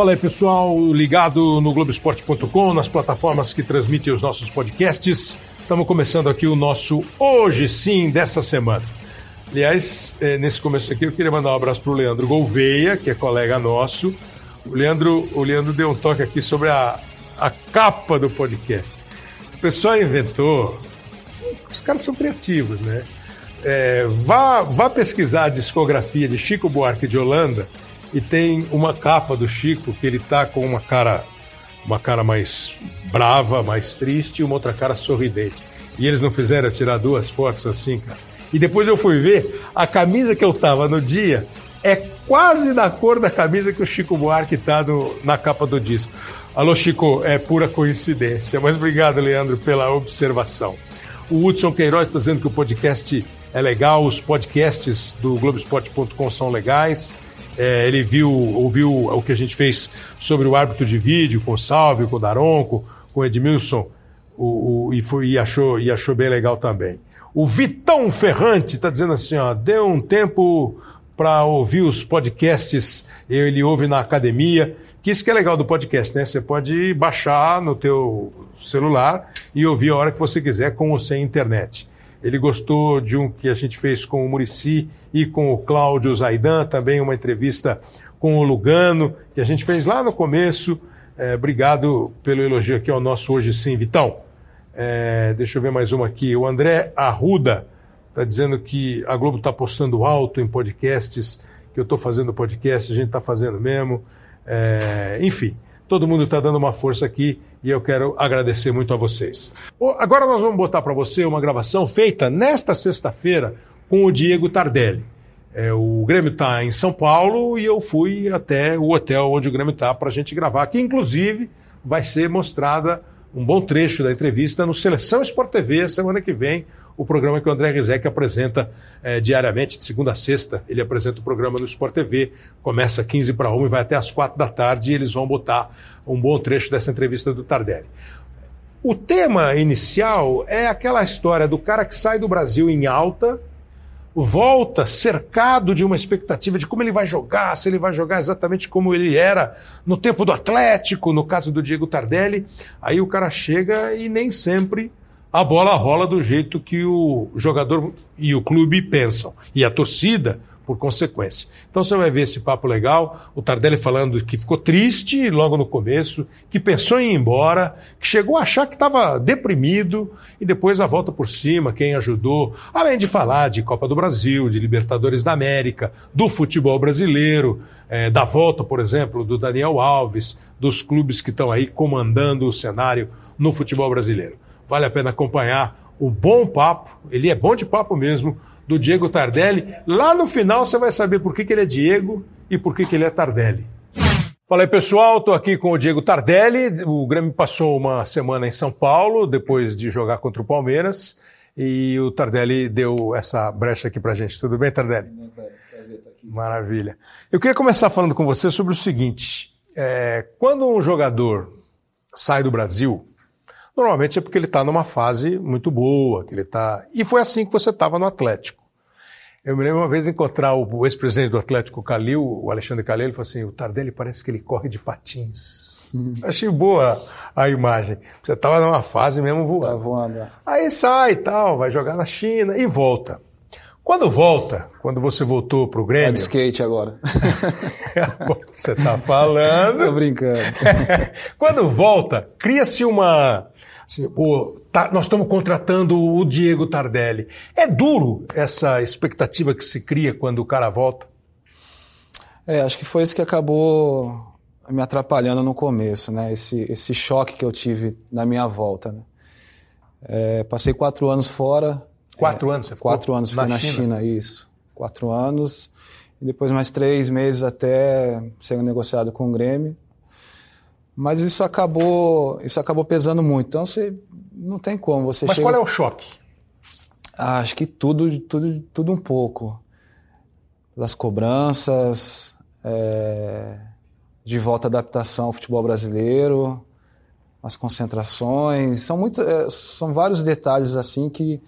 Fala aí, pessoal, ligado no Globoesporte.com, nas plataformas que transmitem os nossos podcasts. Estamos começando aqui o nosso Hoje Sim dessa semana. Aliás, é, nesse começo aqui, eu queria mandar um abraço para o Leandro Gouveia, que é colega nosso. O Leandro, o Leandro deu um toque aqui sobre a, a capa do podcast. O pessoal inventou. Os caras são criativos, né? É, vá, vá pesquisar a discografia de Chico Buarque de Holanda e tem uma capa do Chico que ele tá com uma cara uma cara mais brava, mais triste e uma outra cara sorridente. E eles não fizeram tirar duas fotos assim, cara. E depois eu fui ver, a camisa que eu tava no dia é quase da cor da camisa que o Chico Buarque tá no, na capa do disco. Alô, Chico, é pura coincidência. Mas obrigado, Leandro, pela observação. O Hudson Queiroz está dizendo que o podcast é legal, os podcasts do Globoesporte.com são legais. É, ele viu, ouviu o que a gente fez sobre o árbitro de vídeo com o Salve, com o Daronco, com o Edmilson, o, o, e, foi, e, achou, e achou bem legal também. O Vitão Ferrante está dizendo assim: ó, deu um tempo para ouvir os podcasts, ele ouve na academia. Que isso que é legal do podcast, né? Você pode baixar no teu celular e ouvir a hora que você quiser com ou sem internet. Ele gostou de um que a gente fez com o Murici e com o Cláudio Zaidan, também uma entrevista com o Lugano, que a gente fez lá no começo. É, obrigado pelo elogio aqui ao nosso Hoje Sim, Vitão. É, deixa eu ver mais uma aqui. O André Arruda está dizendo que a Globo está postando alto em podcasts, que eu estou fazendo podcast, a gente está fazendo mesmo. É, enfim, todo mundo está dando uma força aqui e eu quero agradecer muito a vocês. Agora nós vamos botar para você uma gravação feita nesta sexta-feira com o Diego Tardelli. É, o Grêmio está em São Paulo e eu fui até o hotel onde o Grêmio está para a gente gravar, que inclusive vai ser mostrada um bom trecho da entrevista no Seleção Sport TV semana que vem, o programa que o André Rizek apresenta é, diariamente, de segunda a sexta. Ele apresenta o programa no Sport TV, começa 15 para 1 e vai até as 4 da tarde e eles vão botar um bom trecho dessa entrevista do Tardelli. O tema inicial é aquela história do cara que sai do Brasil em alta, volta cercado de uma expectativa de como ele vai jogar, se ele vai jogar exatamente como ele era no tempo do Atlético, no caso do Diego Tardelli. Aí o cara chega e nem sempre a bola rola do jeito que o jogador e o clube pensam. E a torcida, por consequência. Então você vai ver esse papo legal, o Tardelli falando que ficou triste logo no começo, que pensou em ir embora, que chegou a achar que estava deprimido e depois a volta por cima, quem ajudou, além de falar de Copa do Brasil, de Libertadores da América, do futebol brasileiro, é, da volta, por exemplo, do Daniel Alves, dos clubes que estão aí comandando o cenário no futebol brasileiro. Vale a pena acompanhar o bom papo, ele é bom de papo mesmo, do Diego Tardelli. Lá no final você vai saber por que, que ele é Diego e por que, que ele é Tardelli. Fala aí pessoal, estou aqui com o Diego Tardelli. O Grêmio passou uma semana em São Paulo depois de jogar contra o Palmeiras e o Tardelli deu essa brecha aqui para gente. Tudo bem, Tardelli? Prazer estar aqui. Maravilha. Eu queria começar falando com você sobre o seguinte: é, quando um jogador sai do Brasil, Normalmente é porque ele está numa fase muito boa, que ele tá. E foi assim que você estava no Atlético. Eu me lembro uma vez encontrar o ex-presidente do Atlético, Calil, o Alexandre Calil, ele falou assim: o Tardelli parece que ele corre de patins. Hum. Achei boa a imagem. Você estava numa fase mesmo voando. Tá voando. É. Aí sai e tal, vai jogar na China e volta. Quando volta, quando você voltou para o Grêmio. É de skate agora. você está falando. Tô brincando. quando volta, cria-se uma Pô, tá, nós estamos contratando o Diego Tardelli. É duro essa expectativa que se cria quando o cara volta? É, acho que foi isso que acabou me atrapalhando no começo, né? Esse, esse choque que eu tive na minha volta. Né? É, passei quatro anos fora. Quatro é, anos? Você quatro anos fui na China? China, isso. Quatro anos. E depois mais três meses até ser negociado com o Grêmio. Mas isso acabou, isso acabou pesando muito. Então você não tem como. Você Mas chega... qual é o choque? Ah, acho que tudo, tudo, tudo um pouco. Das cobranças, é... de volta à adaptação ao futebol brasileiro, as concentrações, são muito, é, são vários detalhes assim que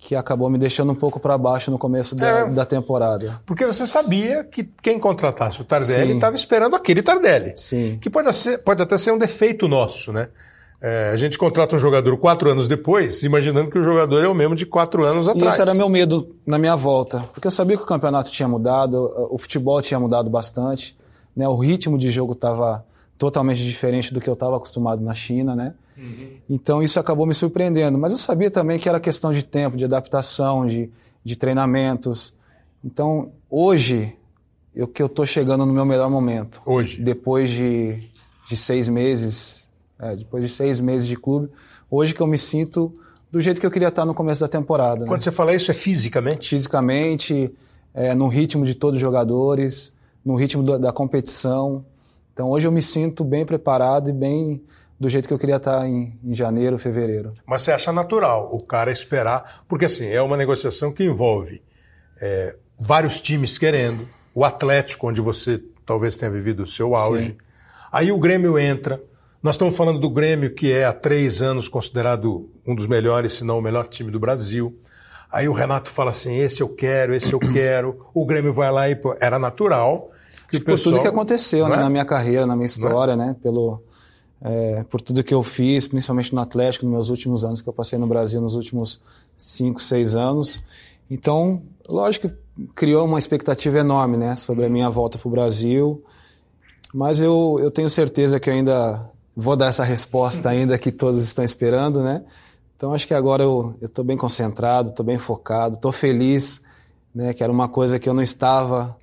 que acabou me deixando um pouco para baixo no começo da, é, da, temporada. Porque você sabia que quem contratasse o Tardelli estava esperando aquele Tardelli. Sim. Que pode, ser, pode até ser um defeito nosso, né? É, a gente contrata um jogador quatro anos depois, imaginando que o jogador é o mesmo de quatro anos atrás. E esse era meu medo na minha volta, porque eu sabia que o campeonato tinha mudado, o futebol tinha mudado bastante, né? o ritmo de jogo estava totalmente diferente do que eu estava acostumado na China, né? Uhum. Então isso acabou me surpreendendo. Mas eu sabia também que era questão de tempo, de adaptação, de, de treinamentos. Então hoje eu que eu estou chegando no meu melhor momento. Hoje. Depois de, de seis meses, é, depois de seis meses de clube, hoje que eu me sinto do jeito que eu queria estar no começo da temporada. Quando né? você fala isso é fisicamente? Fisicamente, é, no ritmo de todos os jogadores, no ritmo do, da competição. Então hoje eu me sinto bem preparado e bem do jeito que eu queria estar em, em, janeiro, fevereiro. Mas você acha natural o cara esperar, porque assim, é uma negociação que envolve é, vários times querendo, o Atlético, onde você talvez tenha vivido o seu auge. Sim. Aí o Grêmio entra. Nós estamos falando do Grêmio, que é há três anos considerado um dos melhores, se não o melhor time do Brasil. Aí o Renato fala assim: esse eu quero, esse eu quero. O Grêmio vai lá e. Era natural que por pessoal, tudo que aconteceu né, é? na minha carreira, na minha é? história, né? Pelo, é, por tudo que eu fiz, principalmente no Atlético, nos meus últimos anos que eu passei no Brasil, nos últimos cinco, seis anos. Então, lógico que criou uma expectativa enorme, né? Sobre a minha volta para o Brasil. Mas eu, eu tenho certeza que eu ainda vou dar essa resposta ainda que todos estão esperando, né? Então acho que agora eu estou bem concentrado, estou bem focado, estou feliz, né? Que era uma coisa que eu não estava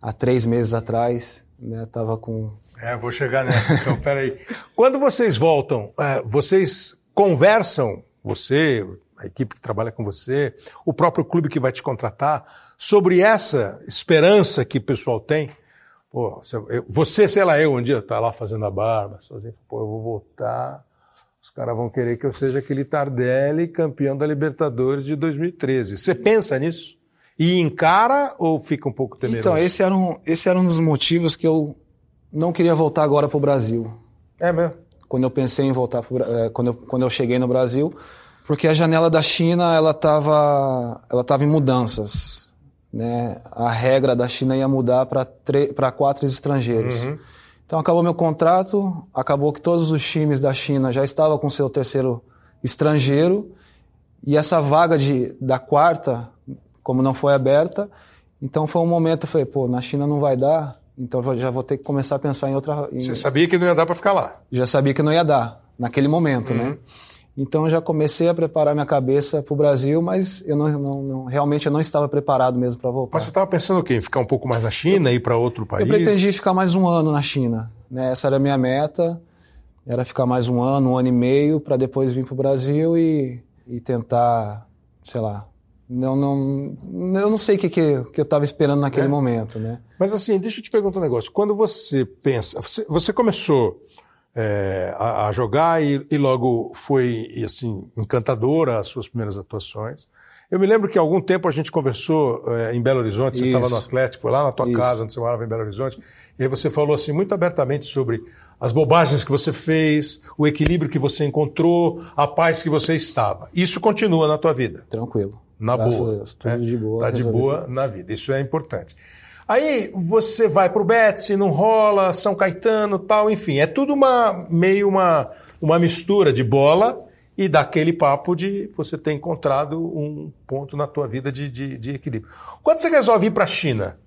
há três meses atrás, né? Tava com. É, vou chegar nessa. Então, peraí. Quando vocês voltam, é, vocês conversam, você, a equipe que trabalha com você, o próprio clube que vai te contratar, sobre essa esperança que o pessoal tem? Pô, você, sei lá, eu um dia tá lá fazendo a barba, sozinho, pô, eu vou voltar. Os caras vão querer que eu seja aquele Tardelli campeão da Libertadores de 2013. Você pensa nisso? E encara ou fica um pouco temeroso? Então, esse era um, esse era um dos motivos que eu não queria voltar agora para o Brasil. É mesmo? Quando eu pensei em voltar, pro, é, quando, eu, quando eu cheguei no Brasil, porque a janela da China ela estava ela tava em mudanças. Né? A regra da China ia mudar para quatro estrangeiros. Uhum. Então acabou meu contrato, acabou que todos os times da China já estavam com seu terceiro estrangeiro e essa vaga de, da quarta como não foi aberta, então foi um momento, eu falei, pô, na China não vai dar, então eu já vou ter que começar a pensar em outra. Em... Você sabia que não ia dar para ficar lá? Já sabia que não ia dar, naquele momento, né? uhum. né? Então eu já comecei a preparar minha cabeça para o Brasil, mas eu não, não, não, realmente eu não estava preparado mesmo para voltar. Mas você estava pensando o quê? Ficar um pouco mais na China, ir para outro país? Eu pretendia ficar mais um ano na China. Né? Essa era a minha meta, era ficar mais um ano, um ano e meio, para depois vir para o Brasil e, e tentar, sei lá, não, não, eu não sei o que, que, que eu estava esperando naquele é. momento, né? Mas assim, deixa eu te perguntar um negócio. Quando você pensa, você, você começou é, a, a, jogar e, e, logo foi assim encantadora as suas primeiras atuações. Eu me lembro que há algum tempo a gente conversou é, em Belo Horizonte, você estava no Atlético, foi lá na tua Isso. casa, onde você morava em Belo Horizonte, e aí você falou assim muito abertamente sobre as bobagens que você fez, o equilíbrio que você encontrou, a paz que você estava. Isso continua na tua vida? Tranquilo na Graças boa. Deus, tudo né? de boa. Tá de boa na vida. Isso é importante. Aí você vai para o Betsy, não rola, São Caetano, tal, enfim, é tudo uma meio uma, uma mistura de bola e daquele papo de você ter encontrado um ponto na tua vida de, de, de equilíbrio. Quando você resolve ir para a China,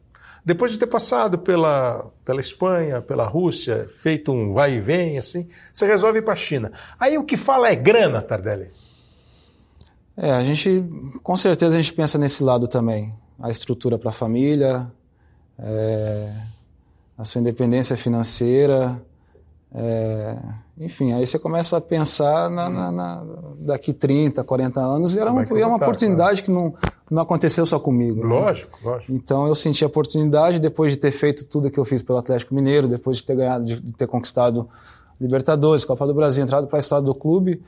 depois de ter passado pela, pela Espanha, pela Rússia, feito um vai e vem, assim, você resolve ir para a China. Aí o que fala é grana, Tardelli? É, a gente, com certeza a gente pensa nesse lado também. A estrutura para a família, é, a sua independência financeira, é, enfim, aí você começa a pensar na, na, na, daqui 30, 40 anos, e era uma, é uma oportunidade que não, não aconteceu só comigo. Né? Lógico, né? lógico. Então eu senti a oportunidade, depois de ter feito tudo que eu fiz pelo Atlético Mineiro, depois de ter ganhado, de ter conquistado Libertadores, Copa do Brasil, entrado para a história do clube,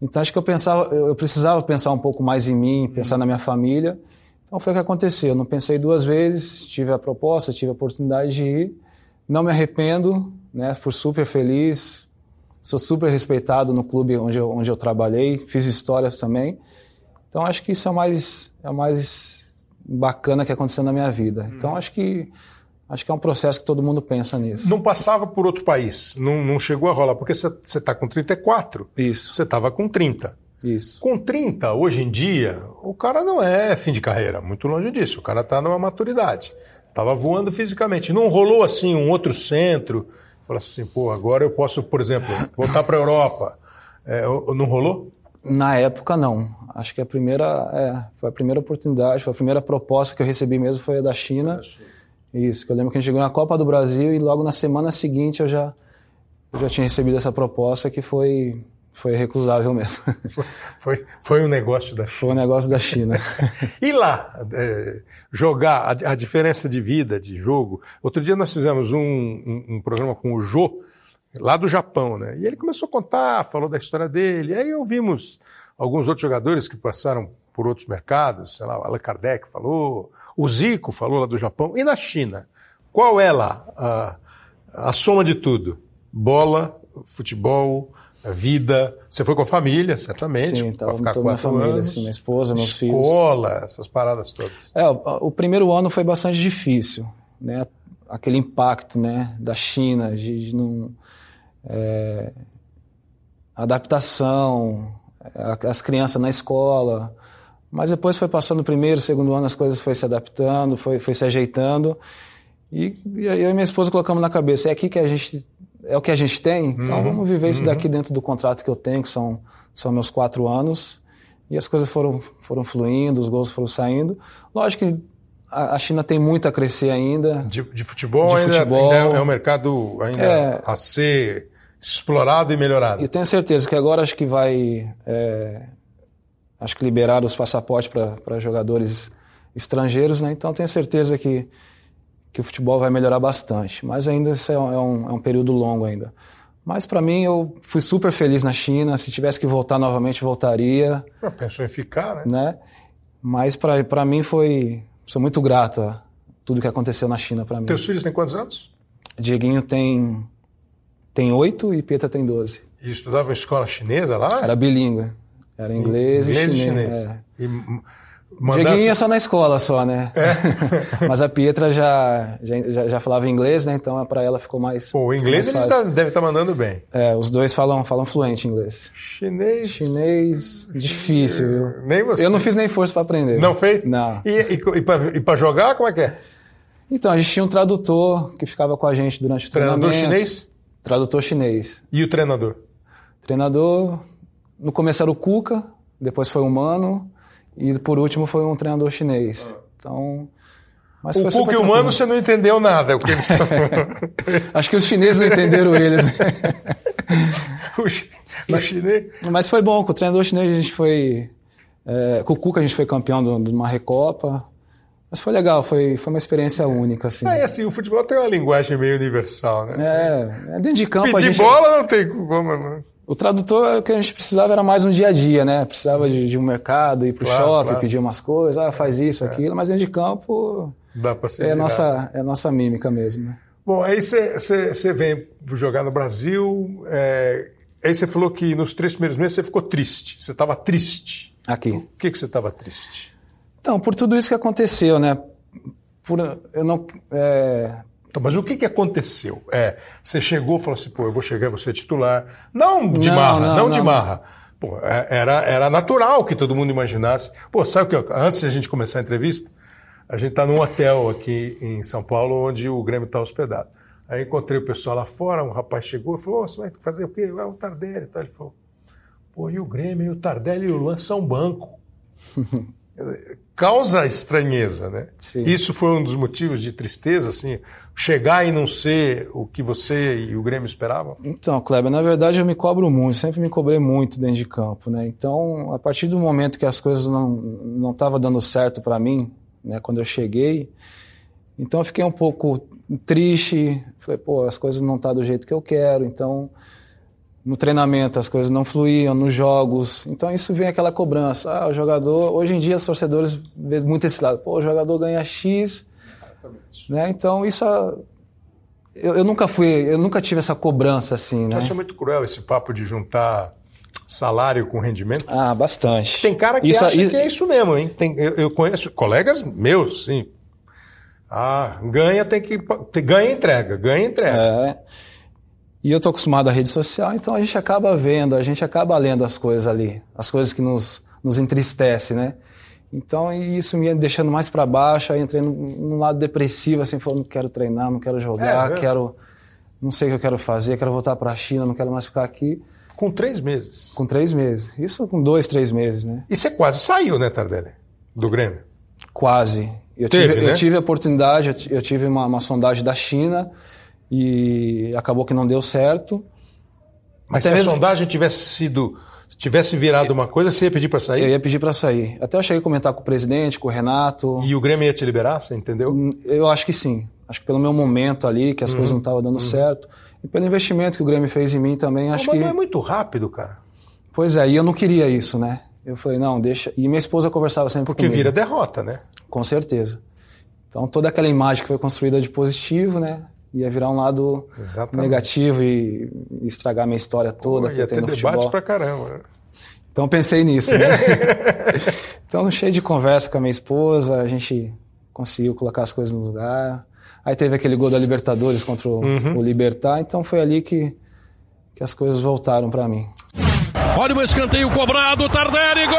então acho que eu pensava, eu precisava pensar um pouco mais em mim, pensar na minha família. Então foi o que aconteceu. Eu não pensei duas vezes, tive a proposta, tive a oportunidade de ir. Não me arrependo, né? Fui super feliz. Sou super respeitado no clube onde eu, onde eu trabalhei, fiz histórias também. Então acho que isso é o mais, é o mais bacana que aconteceu na minha vida. Então acho que acho que é um processo que todo mundo pensa nisso. Não passava por outro país, não, não chegou a rolar, porque você está com 34, Isso, você estava com 30. isso. Com 30, hoje em dia, o cara não é fim de carreira, muito longe disso. O cara está numa maturidade. Estava voando fisicamente. Não rolou assim um outro centro, falar assim, pô, agora eu posso, por exemplo, voltar para a Europa. É, não rolou? Na época não. Acho que a primeira, é, foi a primeira oportunidade, foi a primeira proposta que eu recebi mesmo foi a da China. Isso, que eu lembro que a gente chegou na Copa do Brasil e logo na semana seguinte eu já, eu já tinha recebido essa proposta que foi, foi recusável mesmo. Foi, foi um negócio da Foi um negócio da China. E lá, é, jogar, a, a diferença de vida, de jogo. Outro dia nós fizemos um, um, um programa com o Jô, lá do Japão, né? E ele começou a contar, falou da história dele. E aí ouvimos alguns outros jogadores que passaram por outros mercados, sei lá, o Allan Kardec falou, o Zico falou lá do Japão. E na China? Qual é lá a, a soma de tudo? Bola, futebol, a vida. Você foi com a família, certamente, Sim, para tava ficar toda minha família, anos. assim, minha esposa, meus filhos. Escola, essas paradas todas. É, o, o primeiro ano foi bastante difícil, né? Aquele impacto, né, da China, de, de não é, adaptação, a- as crianças na escola. Mas depois foi passando o primeiro, segundo ano, as coisas foi se adaptando, foi, foi se ajeitando. E, e eu e minha esposa colocamos na cabeça, é aqui que a gente é o que a gente tem, então vamos viver isso daqui dentro do contrato que eu tenho, que são, são meus quatro anos. E as coisas foram, foram fluindo, os gols foram saindo. Lógico que a, a China tem muito a crescer ainda. De, de futebol, De ainda, futebol. ainda é um mercado ainda É. a ser explorado e melhorado. E tenho certeza que agora acho que vai. é, acho que liberar os passaportes para jogadores estrangeiros, né? Então tenho certeza que, que o futebol vai melhorar bastante. Mas ainda isso é um, é um, é período longo ainda. Mas para mim eu fui super feliz na China. Se tivesse que voltar novamente, voltaria, Ah, Pensou em ficar, né? né? Mas para mim foi. Sou muito grato a tudo que aconteceu na China para mim. Teus filhos têm quantos anos? Dieguinho tem tem oito e Pietra tem 12. E estudavam em escola chinesa lá? Era bilíngue. Era inglês, Inglês e e chinês. chinês. é. E Dieguinho ia só na escola só, né? É? Mas a Pietra já, já, já- falava inglês, né? Então para ela ficou mais. Pô, o inglês mais tá- deve estar mandando bem. É, os dois falam, falam fluente inglês. Chinês. Chinês, difícil, viu? Nem você. Eu não fiz nem força para aprender. Não fez? Não. E, e, para jogar, como é que é? Então, a gente tinha um tradutor que ficava com a gente durante o Treinador treinamento. chinês? Tradutor chinês. E o treinador? Treinador, no começo era o Cuca, depois foi o Mano e por último foi um treinador chinês. Então, mas O Cuca e o. Mano, você não entendeu nada. O que eles Acho que os chineses não entenderam eles. o, chi- o chinês. Mas foi bom, com o treinador chinês a gente foi. é, com o Cuca a gente foi campeão de uma Recopa. Mas foi legal, foi, foi uma experiência única, assim. Ah, é assim, o futebol tem uma linguagem meio universal, né? É, é, dentro de campo a Pedir gente. bola não tem como. não. O tradutor, o que a gente precisava era mais um dia a dia, né? Precisava de, de um mercado, ir pro Claro, shopping, claro. pedir umas coisas, ah, faz isso, aquilo, mas dentro de campo Dá pra ser. é a nossa, é nossa mímica mesmo. né? Bom, aí você vem jogar no Brasil. é, aí você falou que nos três primeiros meses você ficou triste. Você estava triste. Aqui. Por que que você estava triste? Então, por tudo isso que aconteceu, né? Por, eu não, é, Então, mas o que, que aconteceu? É, você chegou e falou assim, pô, eu vou chegar, vou ser titular. Não de Não, marra, não, não, de não. marra. Pô, é- era, era natural que todo mundo imaginasse. Pô, sabe o que? Antes de a gente começar a entrevista, a gente está num hotel aqui em São Paulo, onde o Grêmio está hospedado. Aí encontrei o pessoal lá fora, um rapaz chegou e falou, "Ô, você vai fazer o quê? É o Tardelli e tal. Ele falou, pô, e o Grêmio, e o Tardelli e o Luan são banco. Causa estranheza, né? Sim. Isso foi um dos motivos de tristeza, assim, chegar e não ser o que você e o Grêmio esperavam? Então, Kleber, na verdade eu me cobro muito, sempre me cobrei muito dentro de campo, né? Então, a partir do momento que as coisas não não estavam dando certo para mim, né, quando eu cheguei, então eu fiquei um pouco triste, falei, pô, as coisas não estão do jeito que eu quero, então no treinamento as coisas não fluíam, nos jogos, então isso vem aquela cobrança, ah, o jogador, hoje em dia os torcedores vê muito esse lado, pô, o jogador ganha X, né? Então isso ah, eu, eu nunca fui, eu nunca tive essa cobrança assim, Você né? acha muito cruel esse papo de juntar salário com rendimento? Ah, bastante. Tem cara que isso, acha isso... que é isso mesmo, hein? Tem, eu, eu, conheço colegas meus, sim. Ah, ganha, tem que. Ganha entrega, ganha entrega. É. E eu tô acostumado à rede social, então a gente acaba vendo, a gente acaba lendo as coisas ali, as coisas que nos, nos entristece, né? Então isso me ia deixando mais para baixo, aí entrei num, num, lado depressivo, assim, falando, não quero treinar, não quero jogar, é, quero. Não sei o que eu quero fazer, quero voltar para a China, não quero mais ficar aqui. Com três meses. Com três meses. Isso com dois, três meses, né? E você quase saiu, né, Tardelli? Do Grêmio? Quase. Eu, Teve, tive, né? eu tive a oportunidade, eu tive uma, uma, sondagem da China e acabou que não deu certo. Mas Até se mesmo... a sondagem tivesse sido tivesse virado uma coisa, você ia pedir para sair? Eu ia pedir para sair. Até eu cheguei a comentar com o presidente, com o Renato. E o Grêmio ia te liberar, você entendeu? Hum, eu acho que sim. Acho que pelo meu momento ali, que as uhum. coisas não estavam dando uhum. certo. E pelo investimento que o Grêmio fez em mim também, acho mas que. Mas não é muito rápido, cara. Pois é, e eu não queria isso, né? Eu falei, não, deixa. E minha esposa conversava sempre Porque comigo. vira derrota, né? Com certeza. Então toda aquela imagem que foi construída de positivo, né? Ia virar um lado Exatamente. negativo e, estragar minha história toda. Pô, ia ter debate futebol. pra caramba. Então pensei nisso, né? então cheio de conversa com a minha esposa, a gente conseguiu colocar as coisas no lugar. Aí teve aquele gol da Libertadores contra o, uhum. o Libertar, então foi ali que, que as coisas voltaram para mim. Olha o escanteio cobrado, Tardelli, gol!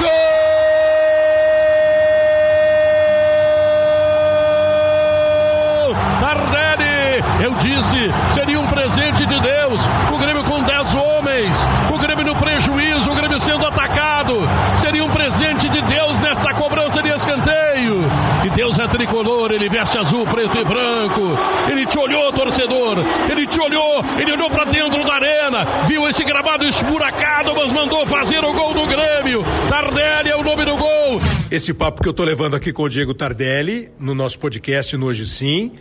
Gol! Tardelli, eu disse, seria um presente de Deus. O Grêmio com 10 homens, o Grêmio no prejuízo, o Grêmio sendo atacado. Seria um presente de Deus nesta cobrança de escanteio. E Deus é tricolor, ele veste azul, preto e branco. Ele te olhou, torcedor. Ele te olhou, ele olhou para dentro da arena, viu esse gramado esburacado, mas mandou fazer o gol do Grêmio. Tardelli é o nome do gol. Esse papo que eu tô levando aqui com o Diego Tardelli no nosso podcast no Hoje Sim.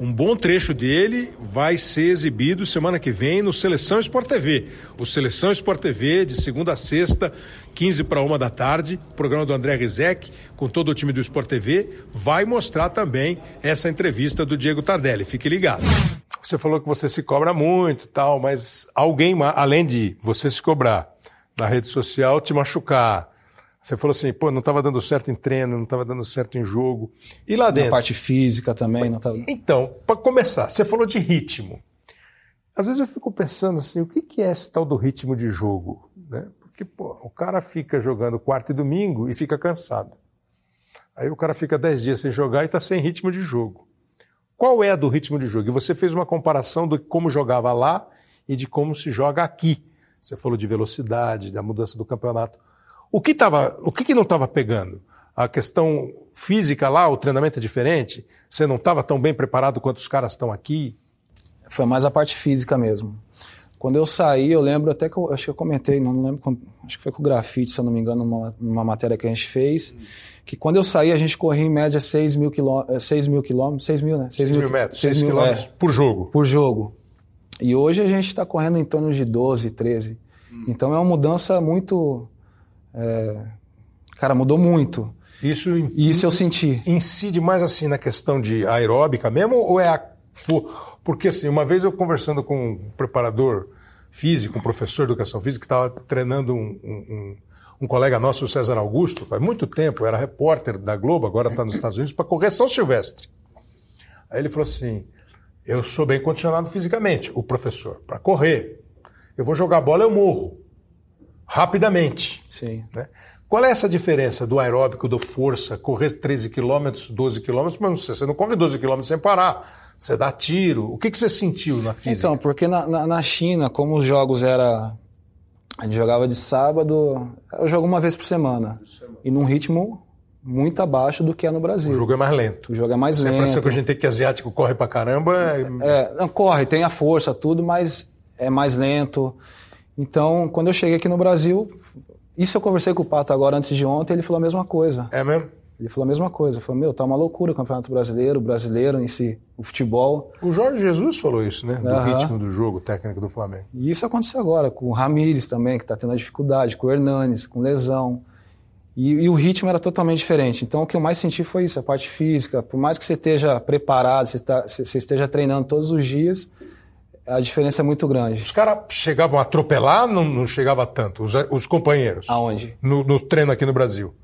Um bom trecho dele vai ser exibido semana que vem no Seleção Sport TV. O Seleção Sport TV, de segunda a sexta, 15 para uma da tarde, programa do André Rizek, com todo o time do Sport TV, vai mostrar também essa entrevista do Diego Tardelli. Fique ligado. Você falou que você se cobra muito tal, mas alguém, além de você se cobrar na rede social, te machucar, você falou assim, pô, não estava dando certo em treino, não estava dando certo em jogo. E lá dentro? Na parte física também não estava. Então, para começar, você falou de ritmo. Às vezes eu fico pensando assim, o que, que é esse tal do ritmo de jogo? Né? Porque, pô, o cara fica jogando quarto e domingo e fica cansado. Aí o cara fica dez dias sem jogar e está sem ritmo de jogo. Qual é a do ritmo de jogo? E você fez uma comparação de como jogava lá e de como se joga aqui. Você falou de velocidade, da mudança do campeonato. O que, tava, o que, que não estava pegando? A questão física lá, o treinamento é diferente? Você não estava tão bem preparado quanto os caras estão aqui? Foi mais a parte física mesmo. Quando eu saí, eu lembro até que eu acho que eu comentei, não lembro, acho que foi com o grafite, se eu não me engano, numa, numa matéria que a gente fez, que quando eu saí a gente corria em média 6 mil, quilô, 6 mil quilômetros, 6 mil, né? 6, 6 mil, metros, 6 mil quilômetros é, por jogo. Por jogo. E hoje a gente está correndo em torno de 12, 13. Hum. Então é uma mudança muito é, cara, mudou muito. Isso, isso eu senti. Incide mais assim na questão de aeróbica mesmo ou é a. Porque assim, uma vez eu conversando com um preparador físico, um professor de educação física, que estava treinando um, um, um, colega nosso, o César Augusto, faz muito tempo, era repórter da Globo, agora está nos Estados Unidos, para correção silvestre. Aí ele falou assim: Eu sou bem condicionado fisicamente, o professor, para correr. Eu vou jogar bola, eu morro rapidamente. Sim. Né? Qual é essa diferença do aeróbico, do força, correr 13 quilômetros, 12 quilômetros, mas você não corre 12 quilômetros sem parar, você dá tiro. O que, que você sentiu na física? Então, porque na, na, na China, como os jogos era a gente jogava de sábado, eu jogo uma vez por semana. E num ritmo muito abaixo do que é no Brasil. O jogo é mais lento. O jogo é mais Sempre lento. Sempre que a gente tem que asiático corre pra caramba. É... é, não, corre, tem a força, tudo, mas é mais lento. Então, quando eu cheguei aqui no Brasil, isso eu conversei com o Pato agora antes de ontem, ele falou a mesma coisa. É mesmo? Ele falou a mesma coisa. Ele falou, meu, tá uma loucura o Campeonato Brasileiro, o brasileiro em si, o futebol. O Jorge Jesus falou isso, né? Do uhum. ritmo do jogo técnico do Flamengo. E isso aconteceu agora, com o Ramires também, que está tendo a dificuldade, com o Hernanes, com lesão. E, e, o ritmo era totalmente diferente. Então, o que eu mais senti foi isso, a parte física. Por mais que você esteja preparado, você, tá, você esteja treinando todos os dias, a diferença é muito grande. Os caras chegavam a atropelar, não, não chegava tanto, os, os companheiros. Aonde? No, no, treino aqui no Brasil.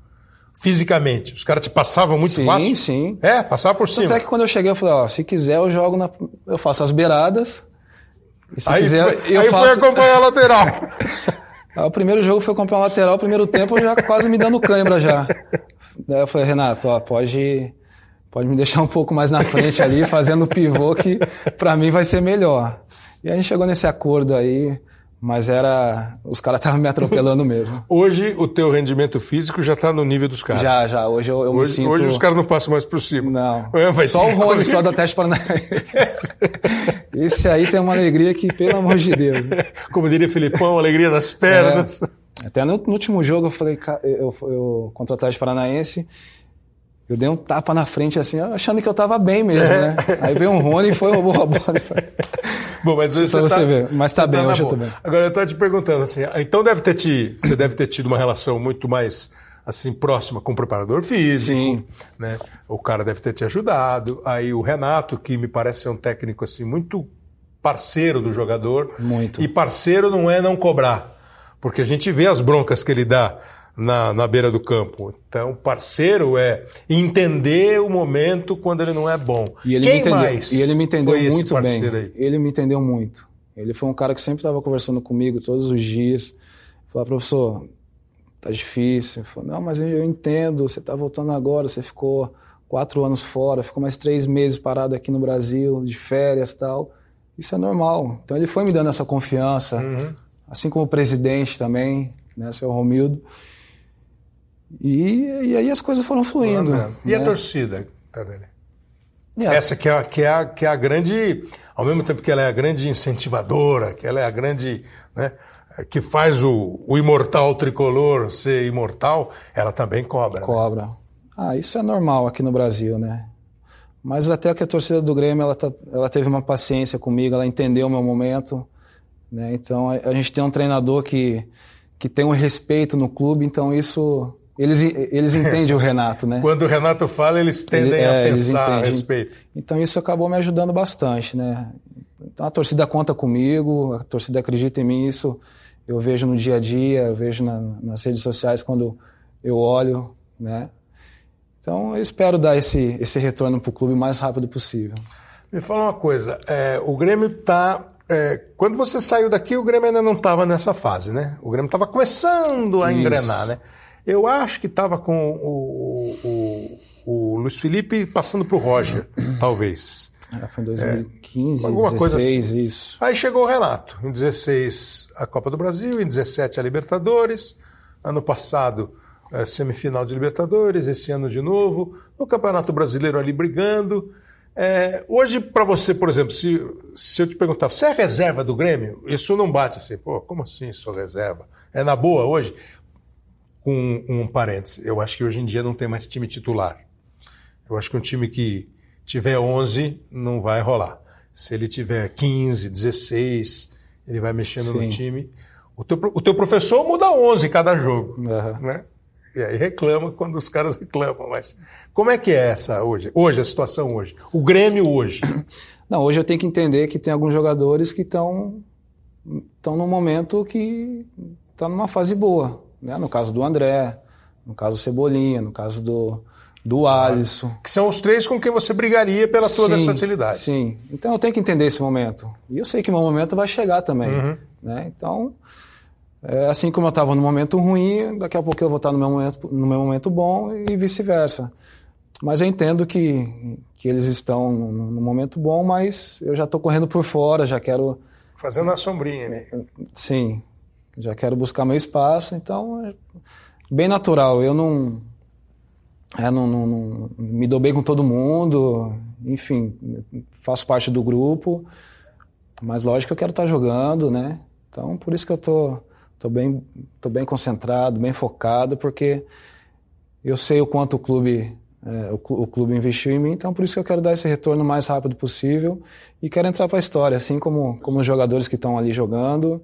Fisicamente. Os caras te passavam muito sim, fácil? Sim, sim. É, passava por cima. Tanto é que quando eu cheguei, eu falei, ó, se quiser eu jogo na... Eu faço as beiradas. E se aí quiser, foi, eu aí faço... foi acompanhar a lateral. o primeiro jogo foi acompanhar a lateral, o primeiro tempo já quase me dando cãibra já. Daí eu falei, Renato, ó, pode pode me deixar um pouco mais na frente ali, fazendo pivô, que para mim vai ser melhor. E a gente chegou nesse acordo aí, mas era. Os caras estavam me atropelando mesmo. Hoje o teu rendimento físico já está no nível dos caras. Já, já. Hoje eu, eu hoje, me sinto. Hoje os caras não passam mais por cima. Não. É, só o Rony, só da Teste Paranaense. Esse aí tem uma alegria que, pelo amor de Deus. Né? Como diria Filipão, alegria das pernas. É. Até no, no, último jogo eu falei, eu, eu, contra o Atlético Paranaense, eu dei um tapa na frente assim, achando que eu tava bem mesmo, é. né? Aí veio um Rony e foi roubou a bola. Bom, mas hoje você, você, tá, ver. Mas tá bem, tá hoje eu tô bem. Agora eu tô te perguntando assim, então deve ter te, você deve ter tido uma relação muito mais assim próxima com o preparador físico, Sim. né? O cara deve ter te ajudado. Aí o Renato, que me parece ser um técnico assim muito parceiro do jogador. Muito. E parceiro não é não cobrar, porque a gente vê as broncas que ele dá na, na beira do campo. Então, parceiro é entender o momento quando ele não é bom. E ele Quem me entendeu, mais e ele me entendeu muito bem. Aí? Ele me entendeu muito. Ele foi um cara que sempre estava conversando comigo todos os dias. Falou, professor, tá difícil. Falou, não, mas eu entendo, você está voltando agora, você ficou quatro anos fora, ficou mais três meses parado aqui no Brasil, de férias e tal. Isso é normal. Então ele foi me dando essa confiança, uhum. assim como o presidente também, né, seu Romildo. E, e aí as coisas foram fluindo. e né? a torcida, Tardelli? Yeah. Essa que é, que, é a, que é a grande, ao mesmo tempo que ela é a grande incentivadora, que ela é a grande, né, que faz o, o imortal tricolor ser imortal, ela também cobra. Né? Cobra. Né? Ah, isso é normal aqui no Brasil, né? Mas até que a torcida do Grêmio, ela, tá, ela teve uma paciência comigo, ela entendeu o meu momento, né? Então a, a gente tem um treinador que, que tem um respeito no clube, então isso eles, eles entendem o Renato, né? Quando o Renato fala, eles tendem é, a pensar a respeito. Então isso acabou me ajudando bastante, né? Então a torcida conta comigo, a torcida acredita em mim, isso eu vejo no dia a dia, eu vejo na, nas redes sociais quando eu olho, né? Então eu espero dar esse, esse retorno para o clube o mais rápido possível. Me fala uma coisa, é, o Grêmio está é, quando você saiu daqui, o Grêmio ainda não estava nessa fase, né? O Grêmio estava começando a Isso. engrenar, né? Eu acho que estava com o, o, o, Luiz Felipe passando para o Roger, talvez. É, foi em 2015, é, alguma 16, coisa assim. isso. Aí chegou o Renato. Em 16, a Copa do Brasil, em 17, a Libertadores. Ano passado, é, semifinal de Libertadores, esse ano de novo. No Campeonato Brasileiro ali brigando. É, hoje, para você, por exemplo, se, se eu te perguntar, você é reserva do Grêmio? Isso não bate assim, pô, como assim sou reserva? É na boa hoje? Com um, parênteses. Eu acho que hoje em dia não tem mais time titular. Eu acho que um time que tiver 11 não vai rolar. Se ele tiver 15, 16, ele vai mexendo Sim. no time. O teu, o teu professor muda 11 cada jogo. Uhum. Né? E aí reclama quando os caras reclamam. Mas como é que é essa hoje? Hoje, a situação hoje? O Grêmio hoje? Não, hoje eu tenho que entender que tem alguns jogadores que estão estão num momento que estão tá numa fase boa. Né? No caso do André, no caso do Cebolinha, no caso do, do Alisson. Que são os três com quem você brigaria pela sim, versatilidade. Sim, então eu tenho que entender esse momento. E eu sei que o meu momento vai chegar também. Uhum. Né? Então, é, assim como eu estava no momento ruim, daqui a pouco eu vou estar no meu momento, no meu momento bom e vice-versa. Mas eu entendo que, que eles estão no, no momento bom, mas eu já estou correndo por fora, já quero... Fazendo a sombrinha, né? Sim, já quero buscar meu espaço, então é bem natural. Eu não, é, não, não, não, me dou bem com todo mundo, enfim, faço parte do grupo, mas lógico que eu quero estar jogando, né? Então por isso que eu tô, tô bem, tô bem concentrado, bem focado, porque eu sei o quanto o clube é, o, clube investiu em mim, então por isso que eu quero dar esse retorno o mais rápido possível e quero entrar para a história, assim como, como os jogadores que estão ali jogando.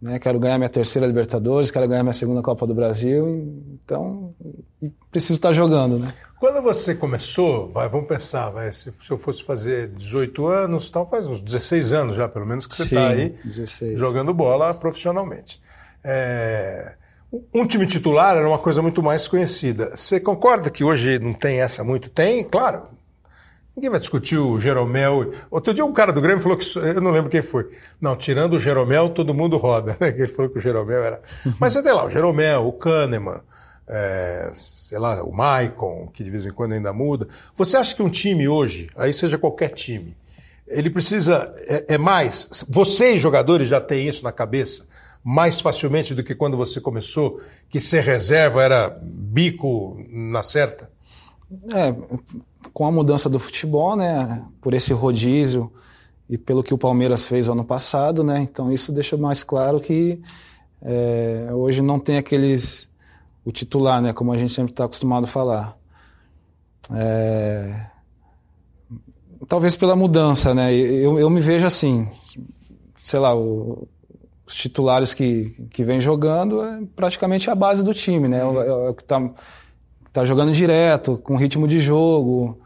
Né? Quero ganhar minha terceira Libertadores, quero ganhar minha segunda Copa do Brasil, então preciso estar jogando. Né? Quando você começou, vai, vamos pensar, vai, se, se, eu fosse fazer 18 anos, tal, faz uns 16 anos já, pelo menos, que você está aí 16. jogando bola profissionalmente. É, um time titular era uma coisa muito mais conhecida. Você concorda que hoje não tem essa muito? Tem, claro. Ninguém vai discutir o Jeromel. Outro dia um cara do Grêmio falou que. Eu não lembro quem foi. Não, tirando o Jeromel, todo mundo roda. Ele falou que o Jeromel era. Mas você tem lá, o Jeromel, o Kahneman, é, sei lá, o Maicon, que de vez em quando ainda muda. Você acha que um time hoje, aí seja qualquer time, ele precisa. É, é mais. Vocês, jogadores, já têm isso na cabeça? mais facilmente do que quando você começou, que ser reserva era bico na certa? É, com a mudança do futebol, né, por esse rodízio e pelo que o Palmeiras fez ano passado, né, então isso deixa mais claro que é, hoje não tem aqueles o titular, né, como a gente sempre está acostumado a falar. É, talvez pela mudança, né, eu, eu me vejo assim, sei lá, o, os titulares que, que vem jogando é praticamente a base do time, né? Uhum. É, o que está tá jogando direto, com ritmo de jogo.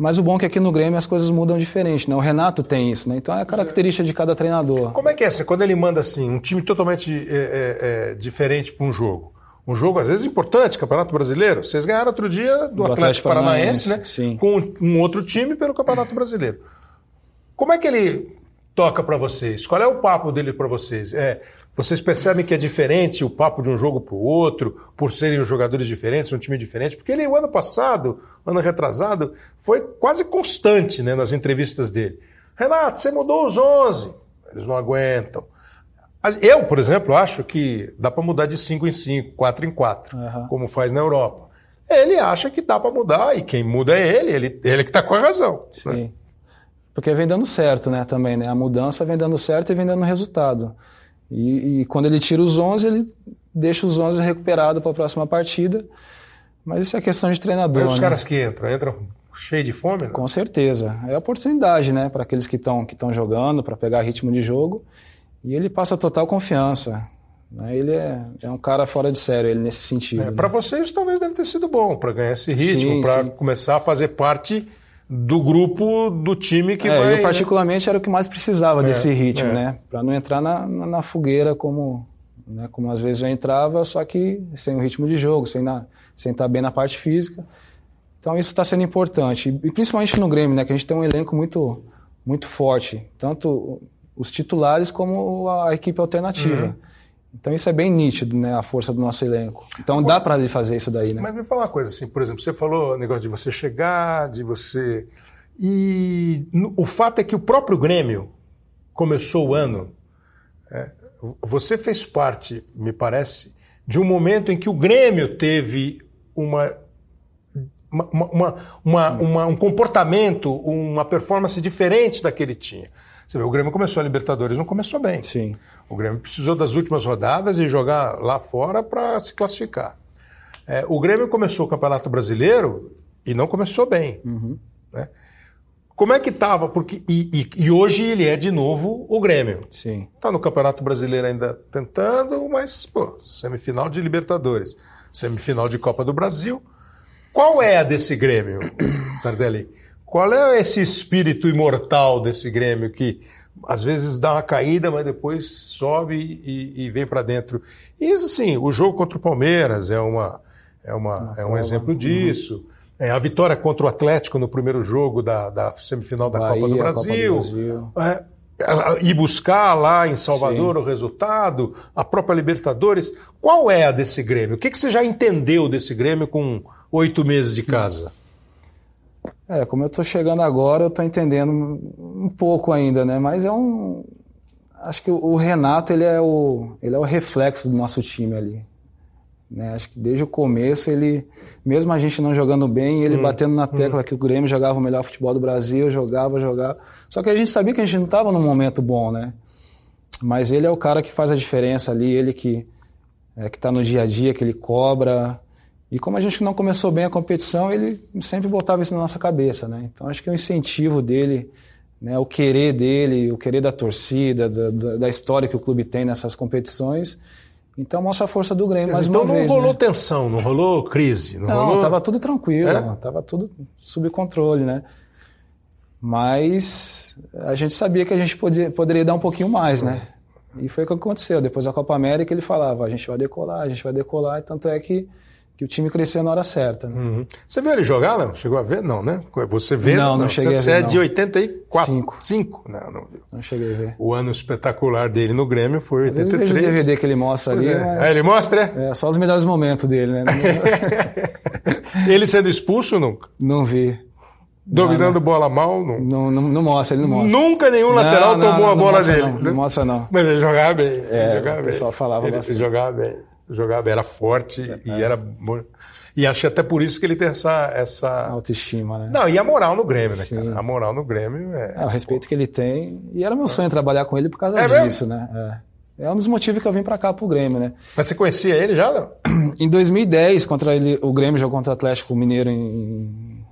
Mas o bom é que aqui no Grêmio as coisas mudam diferente, né? O Renato tem isso, né? Então é a característica de cada treinador. Como é que é? Quando ele manda assim, um time totalmente é, é, é diferente para um jogo. Um jogo, às vezes, importante, Campeonato Brasileiro. Vocês ganharam outro dia do, do Atlético, Atlético, Paranaense, Paranaense né? Sim. Com um outro time pelo Campeonato Brasileiro. Como é que ele toca para vocês? Qual é o papo dele para vocês? É, vocês percebem que é diferente o papo de um jogo para o outro, por serem os jogadores diferentes, um time diferente? Porque ele, o ano passado, ano retrasado, foi quase constante né, nas entrevistas dele. Renato, você mudou os 11. Eles não aguentam. Eu, por exemplo, acho que dá para mudar de 5 em 5, 4 em 4, uhum. como faz na Europa. Ele acha que dá para mudar e quem muda é ele, ele, ele que está com a razão. Né? Sim. Né? Porque vem dando certo, né, também, né? A mudança vem dando certo e vem dando resultado. E, e quando ele tira os 11, ele deixa os 11 recuperados para a próxima partida. Mas isso é questão de treinador. E os né? caras que entram, entram cheio de fome? Né? Com certeza. É oportunidade, né, para aqueles que estão que jogando, para pegar ritmo de jogo. E ele passa total confiança. Né? Ele é, é um cara fora de sério, ele nesse sentido. É, né? Para vocês, talvez deve ter sido bom, para ganhar esse ritmo, para começar a fazer parte do grupo do time que é, vai. Eu, particularmente, era o que mais precisava é, desse ritmo, é. né? Para não entrar na, na, na, fogueira como, né? como às vezes eu entrava, só que sem o ritmo de jogo, sem, na, sem estar bem na parte física. Então isso está sendo importante. E principalmente no Grêmio, né? Que a gente tem um elenco muito, muito forte. Tanto os titulares como a equipe alternativa. Uhum. Então isso é bem nítido, né, a força do nosso elenco. Então dá para ele fazer isso daí, né? Mas me fala uma coisa assim, por exemplo, você falou negócio de você chegar, de você e o fato é que o próprio Grêmio começou o ano. É, você fez parte, me parece, de um momento em que o Grêmio teve uma uma, uma, uma, um comportamento, uma performance diferente daquele tinha. Você vê, o Grêmio começou a Libertadores, não começou bem. Sim. O Grêmio precisou das últimas rodadas e jogar lá fora para se classificar. É, o Grêmio começou o Campeonato Brasileiro e não começou bem. Uhum. Né? Como é que estava? Porque e, e, e, hoje ele é de novo o Grêmio. Sim. Está no Campeonato Brasileiro ainda tentando, mas pô, semifinal de Libertadores, semifinal de Copa do Brasil. Qual é a desse Grêmio, Tardelli? Qual é esse espírito imortal desse Grêmio que às vezes dá uma caída, mas depois sobe e, e vem para dentro? Isso sim, o jogo contra o Palmeiras é, uma, é, uma, é um exemplo disso. É, a vitória contra o Atlético no primeiro jogo da, da semifinal da Bahia, Copa do Brasil. Copa do Brasil. É, e buscar lá em Salvador Sim. o resultado, a própria Libertadores. Qual é a desse Grêmio? O que, que você já entendeu desse Grêmio com oito meses de casa? É, como eu estou chegando agora, eu estou entendendo um pouco ainda, né? Mas é um. Acho que o Renato ele é o, ele é o reflexo do nosso time ali. Né? Acho que desde o começo ele, mesmo a gente não jogando bem, ele hum, batendo na tecla hum. que o Grêmio jogava o melhor futebol do Brasil, jogava, jogava. Só que a gente sabia que a gente não estava num momento bom, né? Mas ele é o cara que faz a diferença ali, ele que é, que está no dia a dia, que ele cobra, e como a gente não começou bem a competição, ele sempre botava isso na nossa cabeça, né? Então acho que o incentivo dele, né, o querer dele, o querer da torcida, da, da, da história que o clube tem nessas competições, Então mostra a força do Grêmio dizer, então não vez. rolou né? tensão, não rolou crise, não, Não, rolou. tava tudo tranquilo, É? tava tudo sob controle, né? Mas a gente sabia que a gente podia, poderia dar um pouquinho mais, né? E foi o que aconteceu. Depois da Copa América ele falava, a gente vai decolar, a gente vai decolar, e tanto é que, que o time cresceu na hora certa. né? Uhum. Você viu ele jogar, não? Chegou a ver? Não, né? Você vê? Não, não cheguei Você a ver, é de não. 84? Cinco. 5? Não, não viu. Não cheguei a ver. O ano espetacular dele no Grêmio foi Às vezes eu o 83. DVD que ele mostra Pois ali, é. mas Ah, ele mostra, é? é só os melhores momentos dele, né? Ele sendo expulso nunca. Não vi. Dominando bola mal, nunca. Não, não, não mostra, ele não mostra. Nunca nenhum lateral Não, não, tomou não, a não bola mostra dele. Não, não mostra não. Mas ele jogava bem. ele É, jogava o pessoal bem. falava ele bastante. jogava bem. Jogava era forte e era. E acho que até por isso que ele tem essa. essa... Autoestima, né? Não, e a moral no Grêmio, né, Sim. cara? A moral no Grêmio é. É, o respeito que ele tem. E era meu sonho trabalhar com ele por causa É mesmo? disso, né? É. é um dos motivos que eu vim pra cá pro Grêmio, né? Mas você conhecia ele já, não? Em 2010, contra ele, o Grêmio jogou contra o Atlético Mineiro em-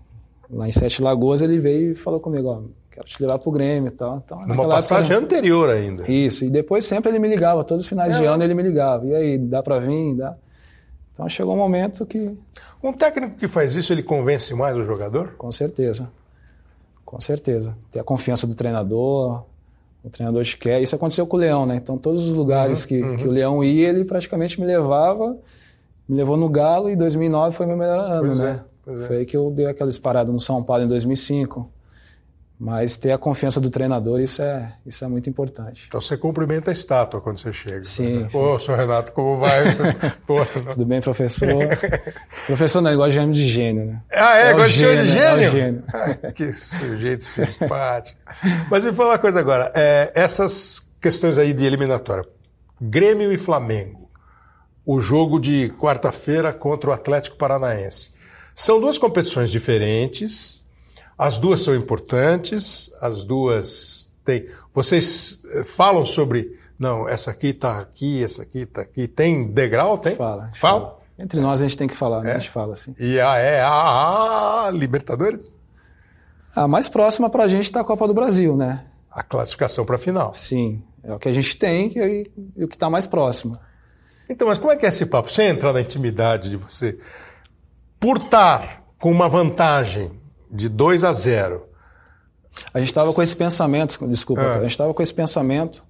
lá em Sete Lagoas, ele veio e falou comigo, ó, quero te levar pro Grêmio e tal. Então, Numa passagem época, anterior ainda. Isso, e depois sempre ele me ligava, todos os finais de É. ano ele me ligava. E aí, dá pra vir? Dá. Então chegou um momento que, Um técnico que faz isso, ele convence mais o jogador? com certeza, com certeza, ter a confiança do treinador, o treinador te quer. Isso aconteceu com o Leão, né? Então todos os lugares que, que o Leão ia, ele praticamente me levava, me levou no Galo e 2009 foi meu melhor ano, Pois é, né? pois é. Foi aí que eu dei aquela disparada no São Paulo em 2005. Mas ter a confiança do treinador, isso é, isso é muito importante. Então você cumprimenta a estátua quando você chega. Sim, Pô, senhor Renato, como vai? Pô, Tudo bem, professor? professor não, igual de de gênio, né? Ah, é? É Gosta de gênio, de é gênio? gênio. Ah, que sujeito simpático. Mas me fala uma coisa agora. é, essas questões aí de eliminatória. Grêmio e Flamengo. O jogo de quarta-feira contra o Atlético Paranaense. São duas competições diferentes. As duas são importantes. As duas têm. Vocês eh, falam sobre. Não, essa aqui está aqui, essa aqui está aqui. Tem degrau? Tem? Fala. a Fala. fala. Entre nós a gente tem que falar, né? É? A gente fala assim. E a, é a, a Libertadores? A mais próxima pra gente tá a Copa do Brasil, né? A classificação para a final. Sim. É o que a gente tem e, e o que tá mais próximo. Então, mas como é que é esse papo? Sem entrar na intimidade de você. Por estar com uma vantagem de 2 a 0, A gente tava com esse pensamento, desculpa, Ah. a gente tava com esse pensamento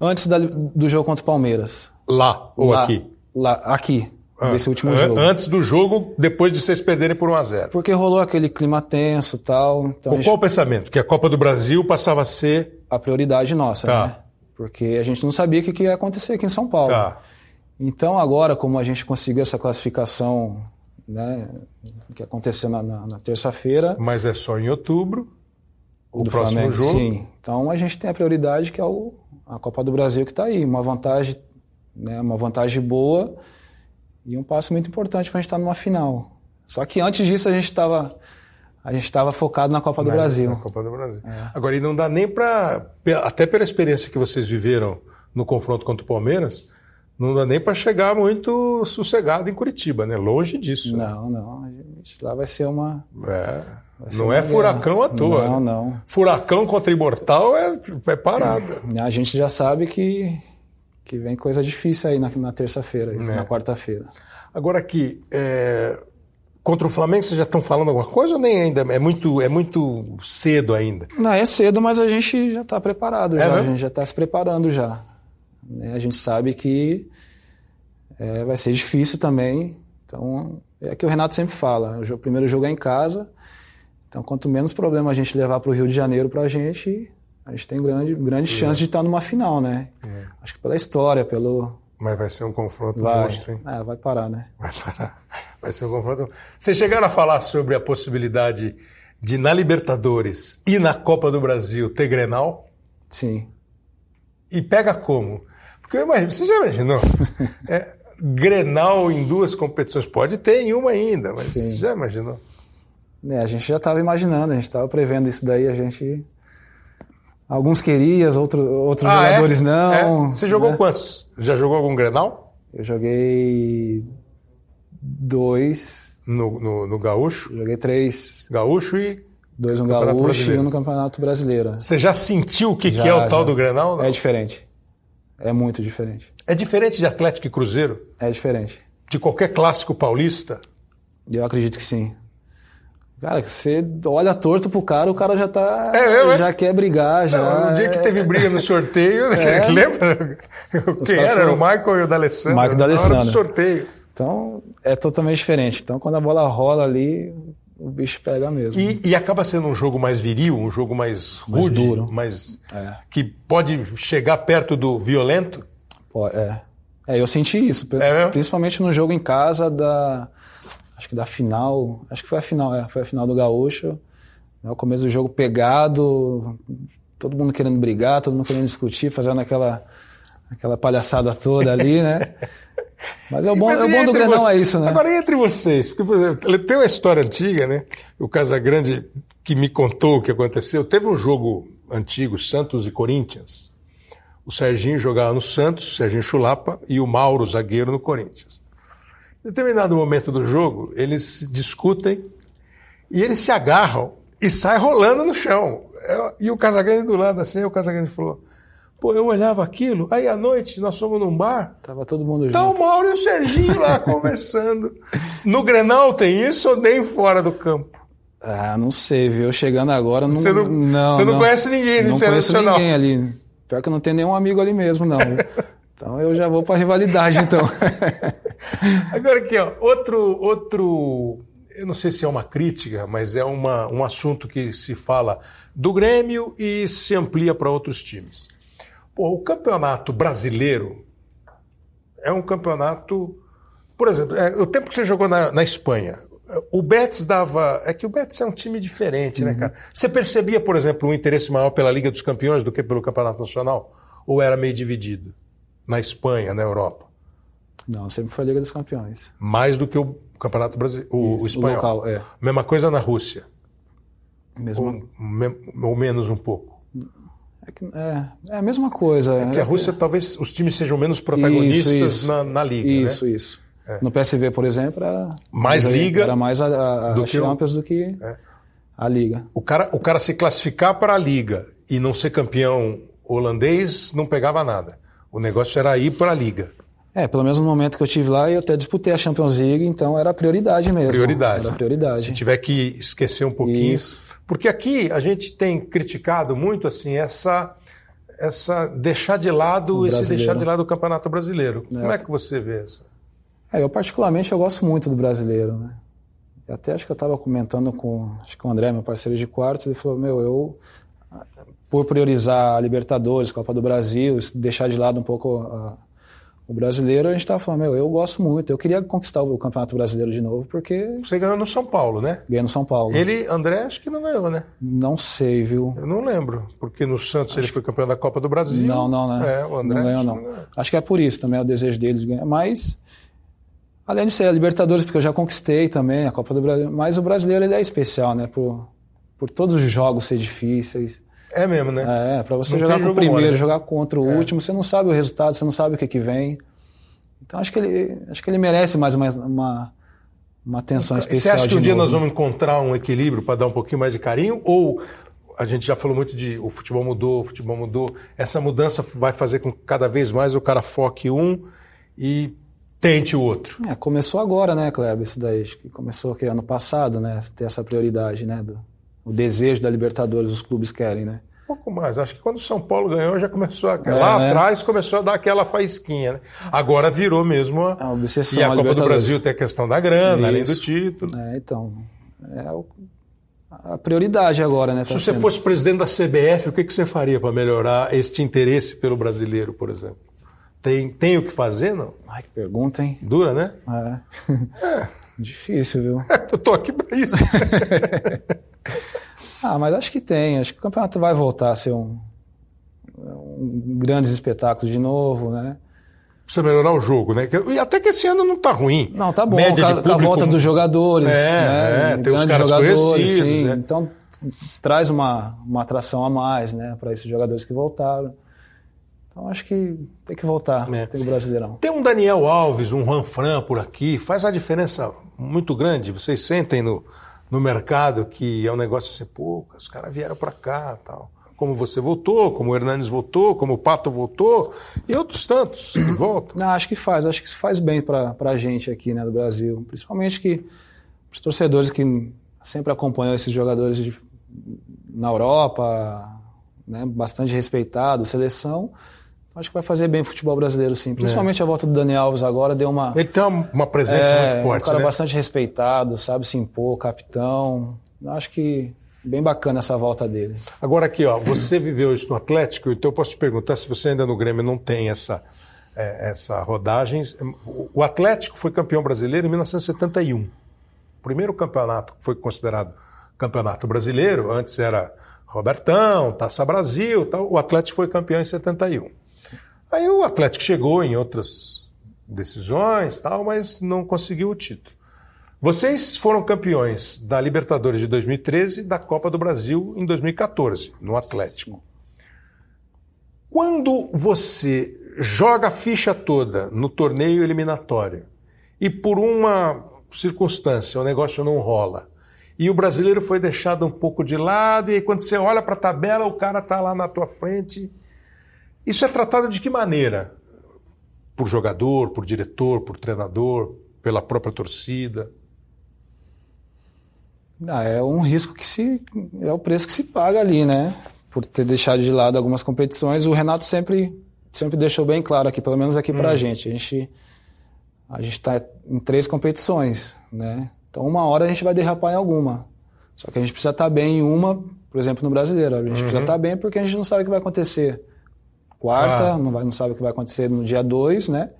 antes da- do jogo contra o Palmeiras. lá ou Lá- aqui? Lá, aqui, Ah, desse último jogo. Antes do jogo, depois de vocês perderem por 1 a 0. Porque rolou aquele clima tenso e tal. Então gente- qual o pensamento? Que a Copa do Brasil passava a ser. a prioridade nossa, Tá. né? Porque a gente não sabia o que que ia acontecer aqui em São Paulo. Tá. Então, agora, como a gente conseguiu essa classificação, né, que aconteceu na, na- na terça-feira, Mas é só em outubro. O do próximo Flamengo, jogo. sim. Então, a gente tem a prioridade que é o, a Copa do Brasil que está aí, uma vantagem, né, uma vantagem boa e um passo muito importante para a gente estar numa final. Só que antes disso a gente estava a gente estava focado na Copa do Na- Brasil. Na Copa do Brasil. É. Agora, e não dá nem para. Até pela experiência que vocês viveram no confronto contra o Palmeiras, não dá nem para chegar muito sossegado em Curitiba, né? Longe disso. né? Não, não, a gente, lá vai ser uma É. ser Não uma é guerra. furacão à toa. Não, né? não. Furacão contra Imortal é, é parada. A gente já sabe que que vem coisa difícil aí na, na terça-feira, É. na quarta-feira. Agora aqui, é, contra o Flamengo, vocês já estão falando alguma coisa ou nem ainda? É muito, é muito cedo ainda. Não, é cedo, mas a gente já está preparado, É já, a gente já está se preparando já. Né? A gente sabe que é, vai ser difícil também. Então, é que o Renato sempre fala, o primeiro jogo é em casa, então quanto menos problema a gente levar para o Rio de Janeiro para a gente, a gente tem grande, grande chance de estar numa final, né? É. Acho que pela história, pelo... Mas vai ser um confronto Vai, monstro, hein? é, vai parar, né? Vai parar. Vai ser um confronto. Vocês chegaram a falar sobre a possibilidade de, na Libertadores e na Copa do Brasil, ter Grenal? Sim. E pega como? Porque eu imagino, você já imaginou? É, Grenal em duas competições? Pode ter em uma ainda, mas Sim. você já imaginou? É, a gente já estava imaginando, a gente estava prevendo isso daí, a gente. Alguns queriam, outro, outros Ah, é? jogadores não. É? Você jogou né? quantos? Já jogou algum Grenal? Eu joguei dois, No, no, no Gaúcho? joguei três, Gaúcho e. dois no Campeonato Gaúcho Brasileiro. e um no Campeonato Brasileiro. Você já sentiu o que, Já, que é o tal já. do Grenal? não? É diferente. É muito diferente. É diferente de Atlético e Cruzeiro? É diferente. De qualquer clássico paulista? Eu acredito que sim. Cara, você olha torto pro cara, o cara já tá. É, já quer brigar, já. Não, no dia que teve briga no sorteio, é. lembra? Quem era? Foram... O Michael e o D'Alessandro. Michael e D'Alessandro. sorteio. Então, é totalmente diferente. Então, quando a bola rola ali, o bicho pega mesmo. E, e acaba sendo um jogo mais viril, um jogo mais rude, mais duro. Mais, é. que pode chegar perto do violento? Pô, é. É, eu senti isso, é principalmente no jogo em casa da acho que da final, acho que foi a final, é, foi a final do Gaúcho. Né, o começo do jogo pegado, todo mundo querendo brigar, todo mundo querendo discutir, fazendo aquela, aquela palhaçada toda ali, né? Mas é o bom, é o bom do Grenal você, é isso, né? Agora entre vocês, porque, por exemplo, tem uma história antiga, né? O Casagrande que me contou o que aconteceu. Teve um jogo antigo, Santos e Corinthians. O Serginho jogava no Santos, Serginho Chulapa, e o Mauro, zagueiro, no Corinthians. Em determinado momento do jogo, eles discutem e eles se agarram e saem rolando no chão. E o Casagrande do lado assim, o Casagrande falou: Pô, eu olhava aquilo, aí à noite nós fomos num bar. Tava todo mundo tá junto. Tá o Mauro e o Serginho lá conversando. No Grenal tem isso ou nem fora do campo? Ah, não sei, viu? Chegando agora, não. Você não, não, você não, não conhece ninguém no Não conheço ninguém ali. Pior que eu não tenho nenhum amigo ali mesmo, não. Então eu já vou para rivalidade, então. Agora aqui, ó, outro, outro, eu não sei se é uma crítica, mas é uma, um assunto que se fala do Grêmio e se amplia para outros times. Pô, o campeonato brasileiro é um campeonato, por exemplo, é, o tempo que você jogou na, na Espanha, o Betis dava. É que o Betis é um time diferente, né, uhum. né, cara? Você percebia, por exemplo, um interesse maior pela Liga dos Campeões do que pelo Campeonato Nacional? Ou era meio dividido? na Espanha, na Europa? Não, sempre foi a Liga dos Campeões. Mais do que o Campeonato Brasileiro, o, Isso, o espanhol. O local, é. Mesma coisa na Rússia. Mesmo... Ou, ou menos um pouco. É, que, é, é, a mesma coisa. É que a Rússia, talvez os times sejam menos protagonistas isso, isso. Na, na, liga. Isso, né? isso. É. No PSV, por exemplo, era mais liga. Era mais a, a, do a Champions o... do que é. a liga. O cara, o cara se classificar para a liga e não ser campeão holandês não pegava nada. O negócio era ir para a liga. É, pelo menos no momento que eu tive lá, eu até disputei a Champions League, então era prioridade mesmo. Prioridade. Era prioridade. Se tiver que esquecer um pouquinho. Isso. Porque aqui a gente tem criticado muito assim essa essa deixar de lado esse deixar de lado o Campeonato Brasileiro. É. Como é que você vê essa? É, eu particularmente eu gosto muito do brasileiro, né? Até acho que eu estava comentando com, acho que o André, meu parceiro de quarto, ele falou: "Meu, eu por priorizar a Libertadores, Copa do Brasil, deixar de lado um pouco a, o brasileiro, a gente estava falando, meu, eu gosto muito, eu queria conquistar o Campeonato Brasileiro de novo, porque... Você ganhou no São Paulo, né? Ganhei no São Paulo. Ele, André, acho que não ganhou, né? Não sei, viu? Eu não lembro, porque no Santos acho... ele foi campeão da Copa do Brasil. Não, não, né? É, o André não ganhou, não. não acho que é por isso também, é o desejo dele de ganhar, mas... Além de ser a Libertadores, porque eu já conquistei também a Copa do Brasil, mas o brasileiro ele é especial, né? Por, por todos os jogos ser difíceis, é mesmo, né? É, para você não jogar com o primeiro, mole, né? jogar contra o é. último, você não sabe o resultado, você não sabe o que, que vem. Então acho que ele, acho que ele merece mais uma, uma, uma atenção especial. Você acha que um novo. dia nós vamos encontrar um equilíbrio para dar um pouquinho mais de carinho? Ou a gente já falou muito de o futebol mudou, o futebol mudou. Essa mudança vai fazer com que cada vez mais o cara foque um e tente o outro. É, começou agora, né, Kleber, isso daí. Começou aqui ano passado, né? Ter essa prioridade, né? Do, o desejo da Libertadores, os clubes querem, né? Um pouco mais. Acho que quando o São Paulo ganhou, já começou a... É, lá né? atrás começou a dar aquela faísquinha, né? Agora virou mesmo a, a obsessão. E a, a Copa do Brasil tem a questão da grana, Isso. além do título. É, então. É o, a prioridade agora, né? Tá Se você sendo. fosse presidente da CBF, o que, que você faria para melhorar este interesse pelo brasileiro, por exemplo? Tem, tem o que fazer, não? Ai, que pergunta, hein? Dura, né? É. é. Difícil, viu? Eu tô aqui para isso. Ah, mas acho que tem. Acho que o campeonato vai voltar a ser um, um grandes espetáculos de novo, né? Precisa melhorar o jogo, né? E até que esse ano não tá ruim. Não, tá bom. Média com, a, com a volta dos jogadores, é, né? É, tem os caras jogadores, sim. Né? Então traz uma, uma atração a mais, né? Para esses jogadores que voltaram. Então acho que tem que voltar, é. tem o Brasileirão. Tem um Daniel Alves, um Juan Fran por aqui, faz uma diferença muito grande. Vocês sentem no, no mercado que é um negócio assim, pô, os caras vieram para cá tal. como você voltou, como o Hernanes voltou, como o Pato voltou, e outros tantos que voltam. Não, acho que faz, acho que isso faz bem para a gente aqui né, do Brasil. Principalmente que os torcedores que sempre acompanham esses jogadores de, na Europa, né, bastante respeitado, seleção. Acho que vai fazer bem o futebol brasileiro, sim. Principalmente é. a volta do Dani Alves agora deu uma. Ele tem uma presença é, muito forte. Um cara né? bastante respeitado, sabe se impor, capitão. Acho que bem bacana essa volta dele. Agora aqui, ó, você viveu isso no Atlético, então eu posso te perguntar se você ainda no Grêmio não tem essa, é, essa rodagem. O Atlético foi campeão brasileiro em 1971. O primeiro campeonato que foi considerado campeonato brasileiro, antes era Robertão, Taça Brasil, tal. o Atlético foi campeão em 71. Aí o Atlético chegou em outras decisões, tal, mas não conseguiu o título. Vocês foram campeões da Libertadores de 2013 e da Copa do Brasil em 2014, no Atlético. Quando você joga a ficha toda no torneio eliminatório e por uma circunstância o negócio não rola, e o brasileiro foi deixado um pouco de lado, e aí quando você olha para a tabela, o cara está lá na tua frente. Isso é tratado de que maneira? Por jogador, por diretor, por treinador, pela própria torcida? Ah, é um risco que se. é o preço que se paga ali, né? Por ter deixado de lado algumas competições. O Renato sempre, sempre deixou bem claro aqui, pelo menos aqui hum. pra gente. A gente a gente está em três competições, né? Então uma hora a gente vai derrapar em alguma. Só que a gente precisa estar tá bem em uma, por exemplo, no brasileiro. A gente uhum. precisa estar tá bem porque a gente não sabe o que vai acontecer quarta, ah. não, vai, não sabe o que vai acontecer no dia dois, né?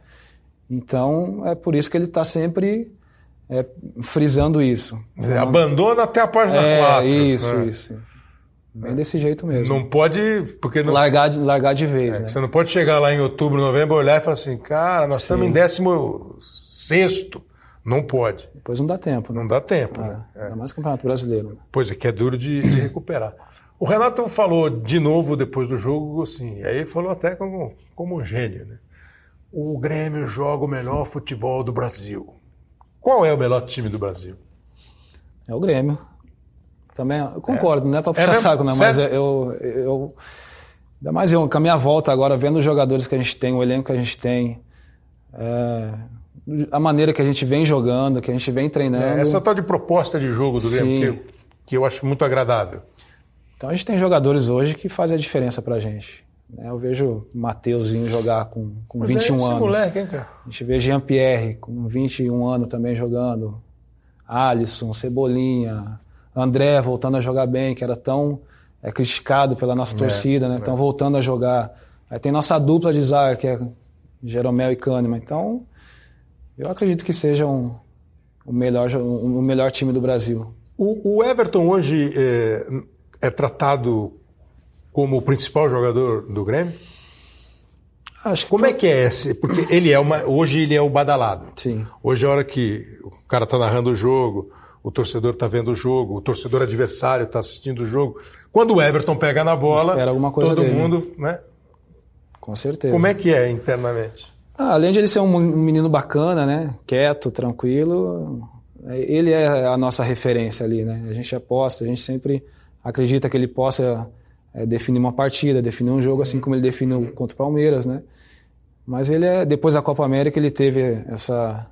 Então é por isso que ele está sempre é, frisando isso. Dizer, abandona até a página é, 4. Isso, né? isso. Bem desse jeito mesmo. Não pode. Porque não, largar, de, largar de vez, é, né? Você não pode chegar lá em outubro, novembro, olhar e falar assim, cara, nós Sim. estamos em décimo sexto. Não pode. Depois não dá tempo. Né? Não dá tempo, né? É. Ainda mais Campeonato Brasileiro. Né? Pois é, que é duro de, de recuperar. O Renato falou de novo depois do jogo, assim, e aí falou até como, como um gênio, né? O Grêmio joga o melhor futebol do Brasil. Qual é o melhor time do Brasil? É o Grêmio. Também eu concordo, é. não é para puxar é saco, né? Mas eu, eu. Ainda mais eu, com a minha volta agora, vendo os jogadores que a gente tem, o elenco que a gente tem, é, a maneira que a gente vem jogando, que a gente vem treinando. É, essa tal de proposta de jogo do Grêmio, que, que eu acho muito agradável. Então a gente tem jogadores hoje que fazem a diferença pra gente. Né? Eu vejo o Mateuzinho jogar com, com 21 é anos. Moleque, hein, cara? A gente vê Jean-Pierre com 21 anos também jogando. Alisson, Cebolinha, André voltando a jogar bem, que era tão é, criticado pela nossa é, torcida, né? Estão é. voltando a jogar. Aí tem nossa dupla de zaga, que é Jeromel e Kahneman. Então, eu acredito que seja um, o, melhor, um, o melhor time do Brasil. O, o Everton hoje é, é tratado como o principal jogador do Grêmio? Acho Como é que é esse? Porque ele é uma, hoje ele é o badalado. Sim. Hoje é a hora que o cara está narrando o jogo, o torcedor está vendo o jogo, o torcedor adversário está assistindo o jogo. Quando o Everton pega na bola, Espera alguma coisa todo dele. mundo, né? Com certeza. Como é que é internamente? Ah, além de ele ser um menino bacana, né? Quieto, tranquilo, ele é a nossa referência ali, né? A gente aposta, a gente sempre acredita que ele possa é, definir uma partida, definir um jogo, assim como ele definiu contra o Palmeiras, né? Mas ele é, depois da Copa América ele teve essa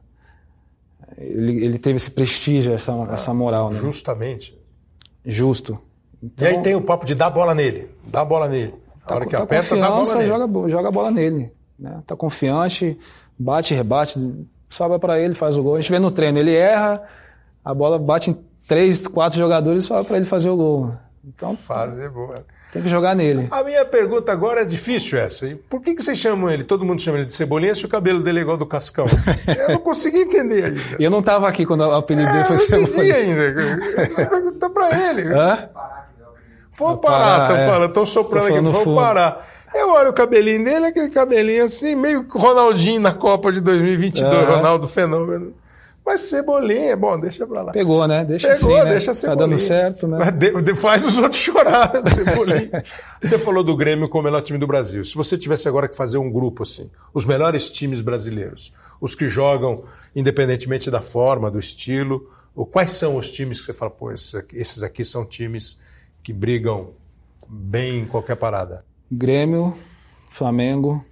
ele, ele teve esse prestígio, essa, ah, essa moral, né? Justamente. Justo. Então, e aí tem o papo de dar bola nele, dar bola nele. A tá, hora que tá aperta, dá bola nele. Joga, joga a bola nele. Né? Tá confiante, bate, rebate, sobra para ele, faz o gol. A gente vê no treino, ele erra, a bola bate em três, quatro jogadores sobra para ele fazer o gol. Então, fazer boa. Tem que jogar nele. A minha pergunta agora é difícil essa. Por que, que vocês chamam ele? Todo mundo chama ele de Cebolinha se o cabelo dele é igual do Cascão. eu não consegui entender ainda. Eu não estava aqui quando o apelido dele é, foi Cebolinha. Eu não entendi ainda. Você pergunta para ele. Hã? Vou parar, tô é. falando, tô soprando aqui, vou parar. Eu olho o cabelinho dele, aquele cabelinho assim, meio Ronaldinho na Copa de 2022, uhum. Ronaldo Fenômeno. Mas cebolinha, bom, deixa pra lá. Pegou, né? Deixa Pegou, assim, né? deixa cebolinha. Tá dando certo, né? De, faz os outros chorar, cebolinha. você falou do Grêmio como o melhor time do Brasil. Se você tivesse agora que fazer um grupo assim, os melhores times brasileiros, os que jogam independentemente da forma, do estilo, ou quais são os times que você fala, pô, esses aqui, esses aqui são times que brigam bem em qualquer parada? Grêmio, Flamengo.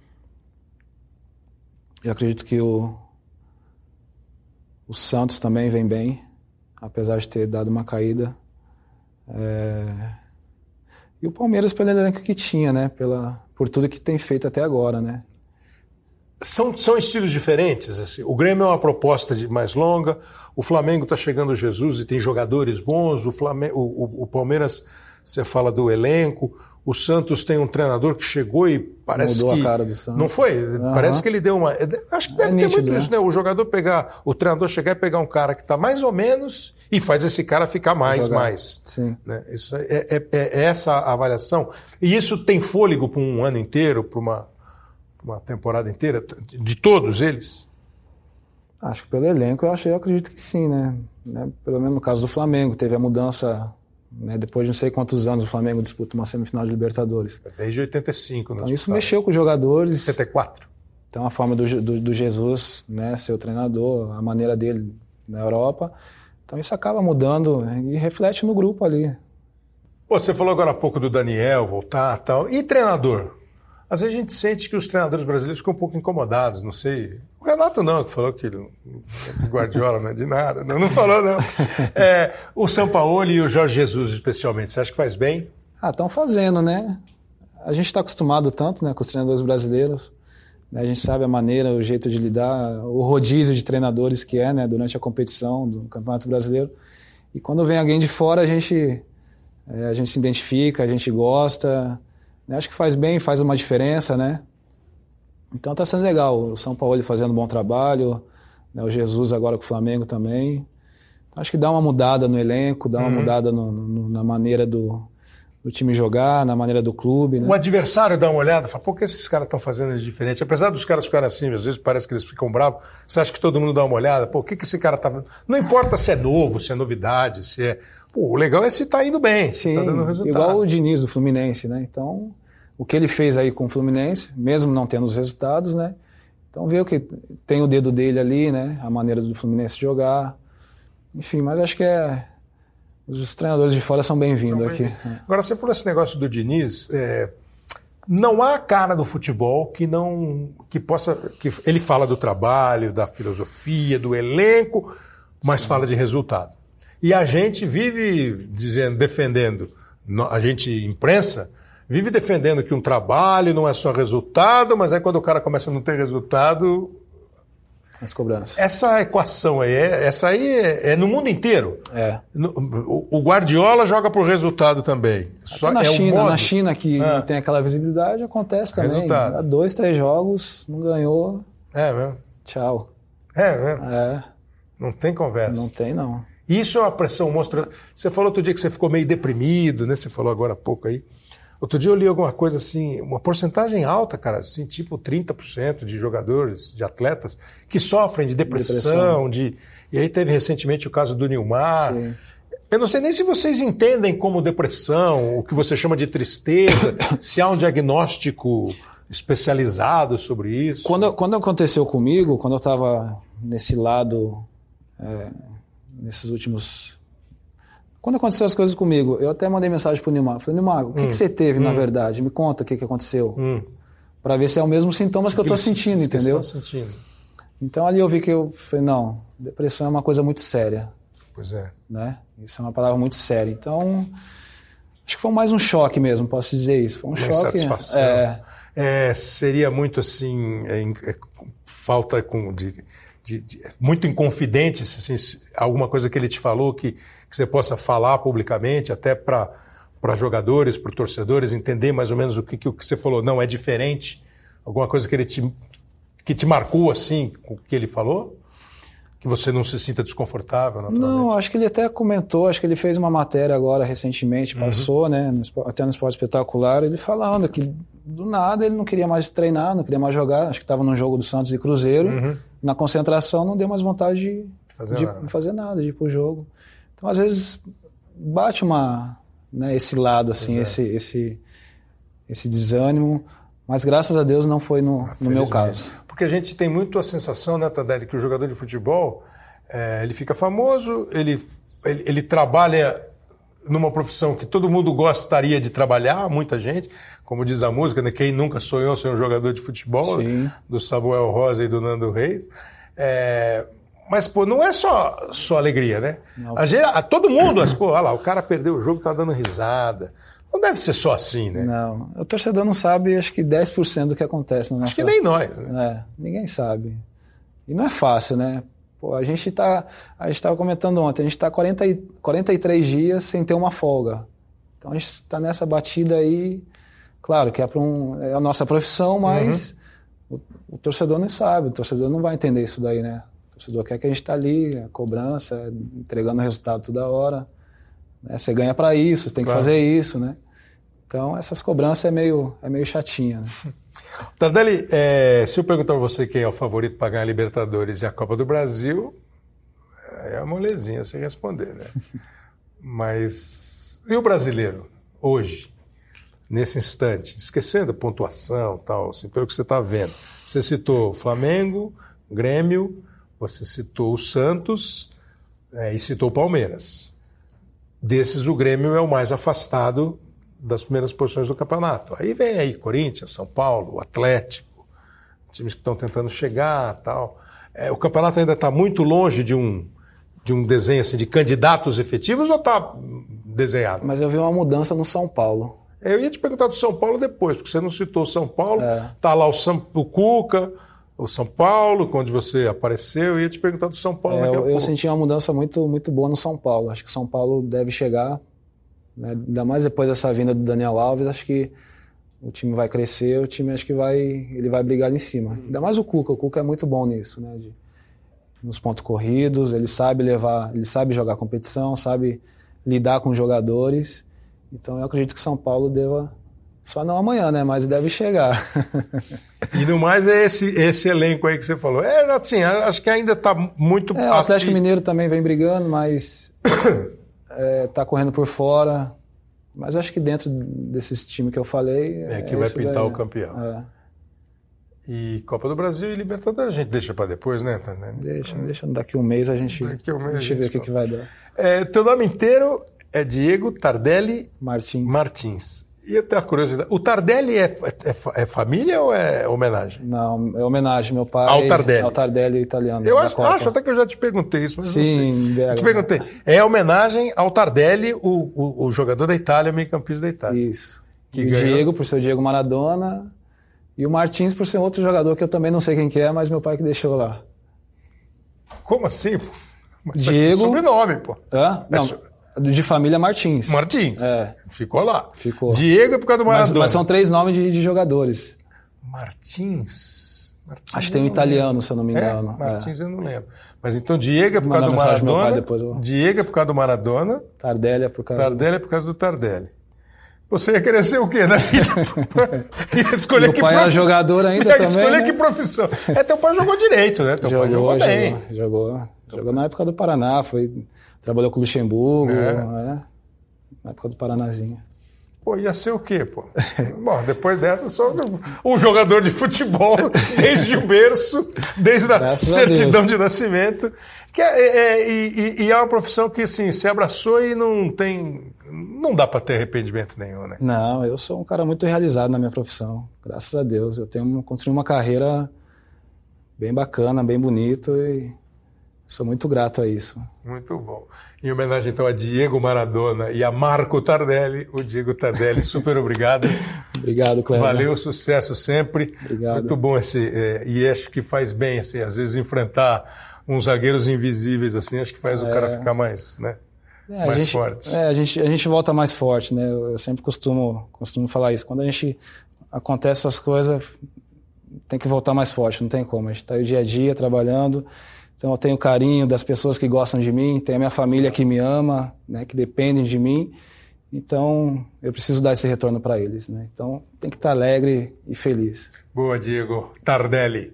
Eu acredito que o, o Santos também vem bem, apesar de ter dado uma caída. É... E o Palmeiras pelo elenco que tinha, né? Pela, por tudo que tem feito até agora, né? São, são estilos diferentes. Assim. O Grêmio é uma proposta de mais longa, o Flamengo está chegando Jesus e tem jogadores bons, o, Flamengo, o, o Palmeiras, você fala do elenco, o Santos tem um treinador que chegou e parece Mudou que. a cara do Santos. Não foi? Uhum. Parece que ele deu uma. Acho que deve É ter nítido, muito isso, né? O jogador pegar. O treinador chegar e pegar um cara que está mais ou menos e faz esse cara ficar mais, Jogar. mais. Sim. Né? Isso é, é- é- é essa a avaliação. E isso tem fôlego para um ano inteiro, para uma, uma temporada inteira, de todos eles? Acho que pelo elenco eu, acho, eu acredito que sim, né? Né? Pelo menos no caso do Flamengo, teve a mudança, né? depois de não sei quantos anos o Flamengo disputa uma semifinal de Libertadores. Desde 85, Então isso mexeu com os jogadores. 74. Então a forma do, do, do Jesus, né, ser o treinador, a maneira dele na Europa. Então isso acaba mudando né, e reflete no grupo ali. Pô, você falou agora há pouco do Daniel voltar tal. E treinador? Às vezes a gente sente que os treinadores brasileiros ficam um pouco incomodados, não sei. O Renato não, que falou que ele- o Guardiola não é de nada. Não, não falou, não. É, o Sampaoli e o Jorge Jesus, especialmente, você acha que faz bem? Ah, estão fazendo, né? A gente está acostumado tanto né, com os treinadores brasileiros. né, A gente sabe a maneira, o jeito de lidar, o rodízio de treinadores que é né, durante a competição do Campeonato Brasileiro. E quando vem alguém de fora, a gente, é, a gente se identifica, a gente gosta. Né, Acho que faz bem, faz uma diferença, né? Então está sendo legal. O São Paulo fazendo um bom trabalho, né, o Jesus agora com o Flamengo também. Então, acho que dá uma mudada no elenco, dá uma mudada no- no- na maneira do, do time jogar, na maneira do clube. Né? O adversário dá uma olhada e fala, o que esses caras estão fazendo de diferente? Apesar dos caras ficarem assim, às vezes parece que eles ficam bravos, você acha que todo mundo dá uma olhada, pô, o que, que esse cara tá fazendo? Não importa se é novo, se é novidade, se é. Pô, o legal é se tá indo bem, se Sim, tá dando resultado. igual o Diniz do Fluminense, né? Então, o que ele fez aí com o Fluminense, mesmo não tendo os resultados, né? Então, vê o que tem o dedo dele ali, né? A maneira do Fluminense jogar. Enfim, mas acho que é. Os treinadores de fora são bem-vindos aqui. Agora, você falou esse negócio do Diniz. é, não há cara do futebol que não. que possa. que ele fala do trabalho, da filosofia, do elenco, mas fala de resultado. E a gente vive dizendo, defendendo, a gente, imprensa, vive defendendo que um trabalho não é só resultado, mas aí quando o cara começa a não ter resultado, As cobranças. essa equação aí, é- essa aí é, é no mundo inteiro. É. O o Guardiola joga por resultado também. Só na é China, na China que Ah. não tem aquela visibilidade, acontece também. Resultado. Dá dois, três jogos, não ganhou, É mesmo. tchau. É mesmo. É, Não tem conversa. não tem não. Isso é uma pressão monstra. Você falou outro dia que você ficou meio deprimido, né? Você falou agora há pouco aí. Outro dia eu li alguma coisa assim, uma porcentagem alta, cara, assim, tipo 30% de jogadores, de atletas, que sofrem de depressão, Depressão. de. E aí teve recentemente o caso do Nilmar. Sim. Eu não sei nem se vocês entendem como depressão, o que você chama de tristeza, se há um diagnóstico especializado sobre isso. Quando, quando aconteceu comigo, quando eu estava nesse lado, é, nesses últimos. Quando aconteceu as coisas comigo, eu até mandei mensagem pro Nilmar. Falei, Nilmar, o que, que você teve na verdade? Me conta o que, que aconteceu. Hum. Para ver se é o mesmo sintomas que eu estou Que sentindo, que entendeu? você tá sentindo. Então ali eu vi que eu falei, não, depressão é uma coisa muito séria, Pois é. né? Isso é uma palavra muito séria. Então, acho que foi mais um choque mesmo, posso dizer isso. Foi um Uma choque. insatisfação. É, É, seria muito assim, é, é, falta com, de, de- de- muito inconfidente, assim, alguma coisa que ele te falou que, que você possa falar publicamente, até para jogadores, para torcedores, entender mais ou menos o que, que o que você falou. Não, é diferente. Alguma coisa que ele te, que te marcou assim, com o que ele falou? Que você não se sinta desconfortável. Não, acho que ele até comentou, acho que ele fez uma matéria agora recentemente, passou, né, no até no Esporte Espetacular, ele falando que do nada ele não queria mais treinar, não queria mais jogar, acho que estava num jogo do Santos e Cruzeiro, na concentração não deu mais vontade de Fazer de nada. fazer nada, de ir pro jogo. Então, às vezes, bate uma, né, esse lado, assim, é. esse, esse, esse desânimo, mas graças a Deus não foi no, no meu caso. Porque a gente tem muito a sensação, né, Tadelli, que o jogador de futebol, eh, ele fica famoso, ele, ele, ele trabalha numa profissão que todo mundo gostaria de trabalhar, muita gente, como diz a música, né? quem nunca sonhou ser um jogador de futebol, Sim. do Samuel Rosa e do Nando Reis. É, mas, pô, não é só, só alegria, né? A gente, a, todo mundo, mas, pô, olha lá, o cara perdeu o jogo, tá dando risada. Não deve ser só assim, né? Não, o torcedor não sabe, acho que 10% do que acontece na nossa... Acho que nem nós. Né? É, ninguém sabe. E não é fácil, né? Pô, a gente tá, a gente estava comentando ontem, a gente está 40, 43 dias sem ter uma folga. Então a gente está nessa batida aí, claro que é, um, é a nossa profissão, mas uhum. o, o, torcedor não sabe, o torcedor não vai entender isso daí, né? O torcedor quer que a gente está ali, a cobrança, entregando o resultado toda hora. Né? Você ganha para isso, tem que claro. fazer isso, né? Então essas cobranças é meio, é meio chatinha. Né? Tardelli, é, se eu perguntar para você quem é o favorito para ganhar a Libertadores e a Copa do Brasil, é a molezinha você responder, né? Mas e o brasileiro, hoje, nesse instante, esquecendo a pontuação tal, assim, pelo que você está vendo. Você citou Flamengo, Grêmio, você citou o Santos é, e citou o Palmeiras. Desses, o Grêmio é o mais afastado das primeiras posições do campeonato. Aí vem aí Corinthians, São Paulo, Atlético, times que estão tentando chegar tal. É, o campeonato ainda está muito longe de um, de um desenho assim, de candidatos efetivos ou está desenhado? Mas eu vi uma mudança no São Paulo. Eu ia te perguntar do São Paulo depois, porque você não citou São Paulo. Está é. lá o, São, o Cuca, o São Paulo, onde você apareceu. Eu ia te perguntar do São Paulo. É, eu, eu senti uma mudança muito, muito boa no São Paulo. Acho que o São Paulo deve chegar né? Ainda mais depois dessa vinda do Daniel Alves, acho que o time vai crescer, o time acho que vai, ele vai brigar ali em cima. Ainda mais o Cuca, o Cuca é muito bom nisso, né? De, nos pontos corridos, ele sabe levar, ele sabe jogar competição, sabe lidar com jogadores. Então eu acredito que São Paulo deva só não amanhã, né? Mas deve chegar. e no mais é esse, esse elenco aí que você falou. É assim, acho que ainda está muito. É, o Atlético Mineiro também vem brigando, mas é, tá correndo por fora. Mas acho que dentro desses times que eu falei. É, que é vai pintar daí, o campeão. É. E Copa do Brasil e Libertadores a gente deixa para depois, né, Deixa, deixa. Daqui um mês a gente, daqui um mês a gente, a gente vê o que, que vai dar. É, teu nome inteiro é Diego Tardelli Martins. Martins. E até a curiosidade, o Tardelli é, é, é, família ou é homenagem? Não, é homenagem. Meu pai ao Tardelli, ao Tardelli italiano. Eu acho, acho, até que eu já te perguntei isso, mas Sim, não sei. te perguntei. É homenagem ao Tardelli, o, o, o jogador da Itália, meio campista da Itália. Isso. Que e o Diego, por ser o Diego Maradona, e o Martins por ser outro jogador que eu também não sei quem que é, mas meu pai que deixou lá. Como assim? Mas Diego. Sobrenome, pô. Hã? É não. É de família Martins. Martins. É. Ficou lá. Ficou. Diego é por causa do Maradona. Mas, mas são três nomes de, de jogadores. Martins. Martins. Acho que tem um italiano, se eu não me engano. É? Martins é. eu não lembro. Mas então Diego é por causa do Maradona. Eu... Diego é por causa do Maradona. Tardelli é por causa Tardelli do... é por causa do Tardelli. Você ia querer ser o quê na vida? ia escolher que pai profissão. era jogador ainda ia também. escolher né? que profissão. É, teu pai jogou direito, né? Teu jogou, pai jogou bem. Jogou, jogou, jogou na época do Paraná, foi, trabalhou com o Luxemburgo. É. Né? na época do Paranazinho. Pô, ia ser o quê, pô? Bom, depois dessa, só um jogador de futebol desde o berço, desde a Graças certidão a de nascimento. Que é, é, é e, e, é uma profissão que, assim, se abraçou e não tem... Não dá para ter arrependimento nenhum, né? Não, eu sou um cara muito realizado na minha profissão. Graças a Deus. Eu tenho construído uma carreira bem bacana, bem bonita e sou muito grato a isso. Muito bom. Em homenagem então a Diego Maradona e a Marco Tardelli, o Diego Tardelli, super obrigado. obrigado, Cléber. Valeu, sucesso sempre. Obrigado. Muito bom esse, é, e acho que faz bem, assim, às vezes enfrentar uns zagueiros invisíveis, assim, acho que faz é... o cara ficar mais, né? É, mais gente, forte. É, a gente, a gente volta mais forte, né? Eu sempre costumo, costumo falar isso. Quando a gente acontece essas coisas, tem que voltar mais forte, não tem como. A gente está o dia a dia trabalhando, então eu tenho carinho das pessoas que gostam de mim, tenho a minha família que me ama, né, que dependem de mim. Então eu preciso dar esse retorno para eles. Né? Então tem que estar alegre e feliz. Boa, Diego. Tardelli.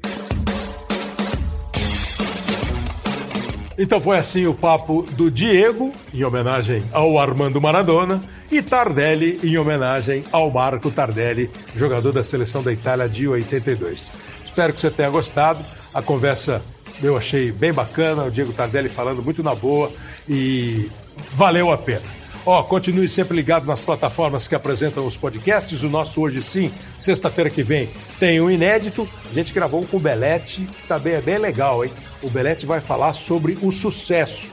Então foi assim o papo do Diego, em homenagem ao Armando Maradona, e Tardelli, em homenagem ao Marco Tardelli, jogador da seleção da Itália de 82. Espero que você tenha gostado. A conversa eu achei bem bacana, o Diego Tardelli falando muito na boa e valeu a pena. Ó, continue sempre ligado nas plataformas que apresentam os podcasts. O nosso Hoje Sim, sexta-feira que vem, tem um inédito. A gente gravou com o Belete, tá bem, é bem legal, hein? O Belete vai falar sobre o sucesso.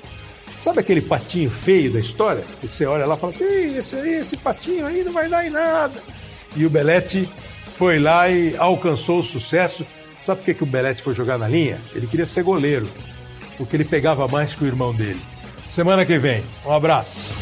Sabe aquele patinho feio da história? Que você olha lá e fala assim, esse, esse patinho aí não vai dar em nada. E o Belete foi lá e alcançou o sucesso. Sabe por que, que o Belete foi jogar na linha? Ele queria ser goleiro, porque ele pegava mais que o irmão dele. Semana que vem, um abraço.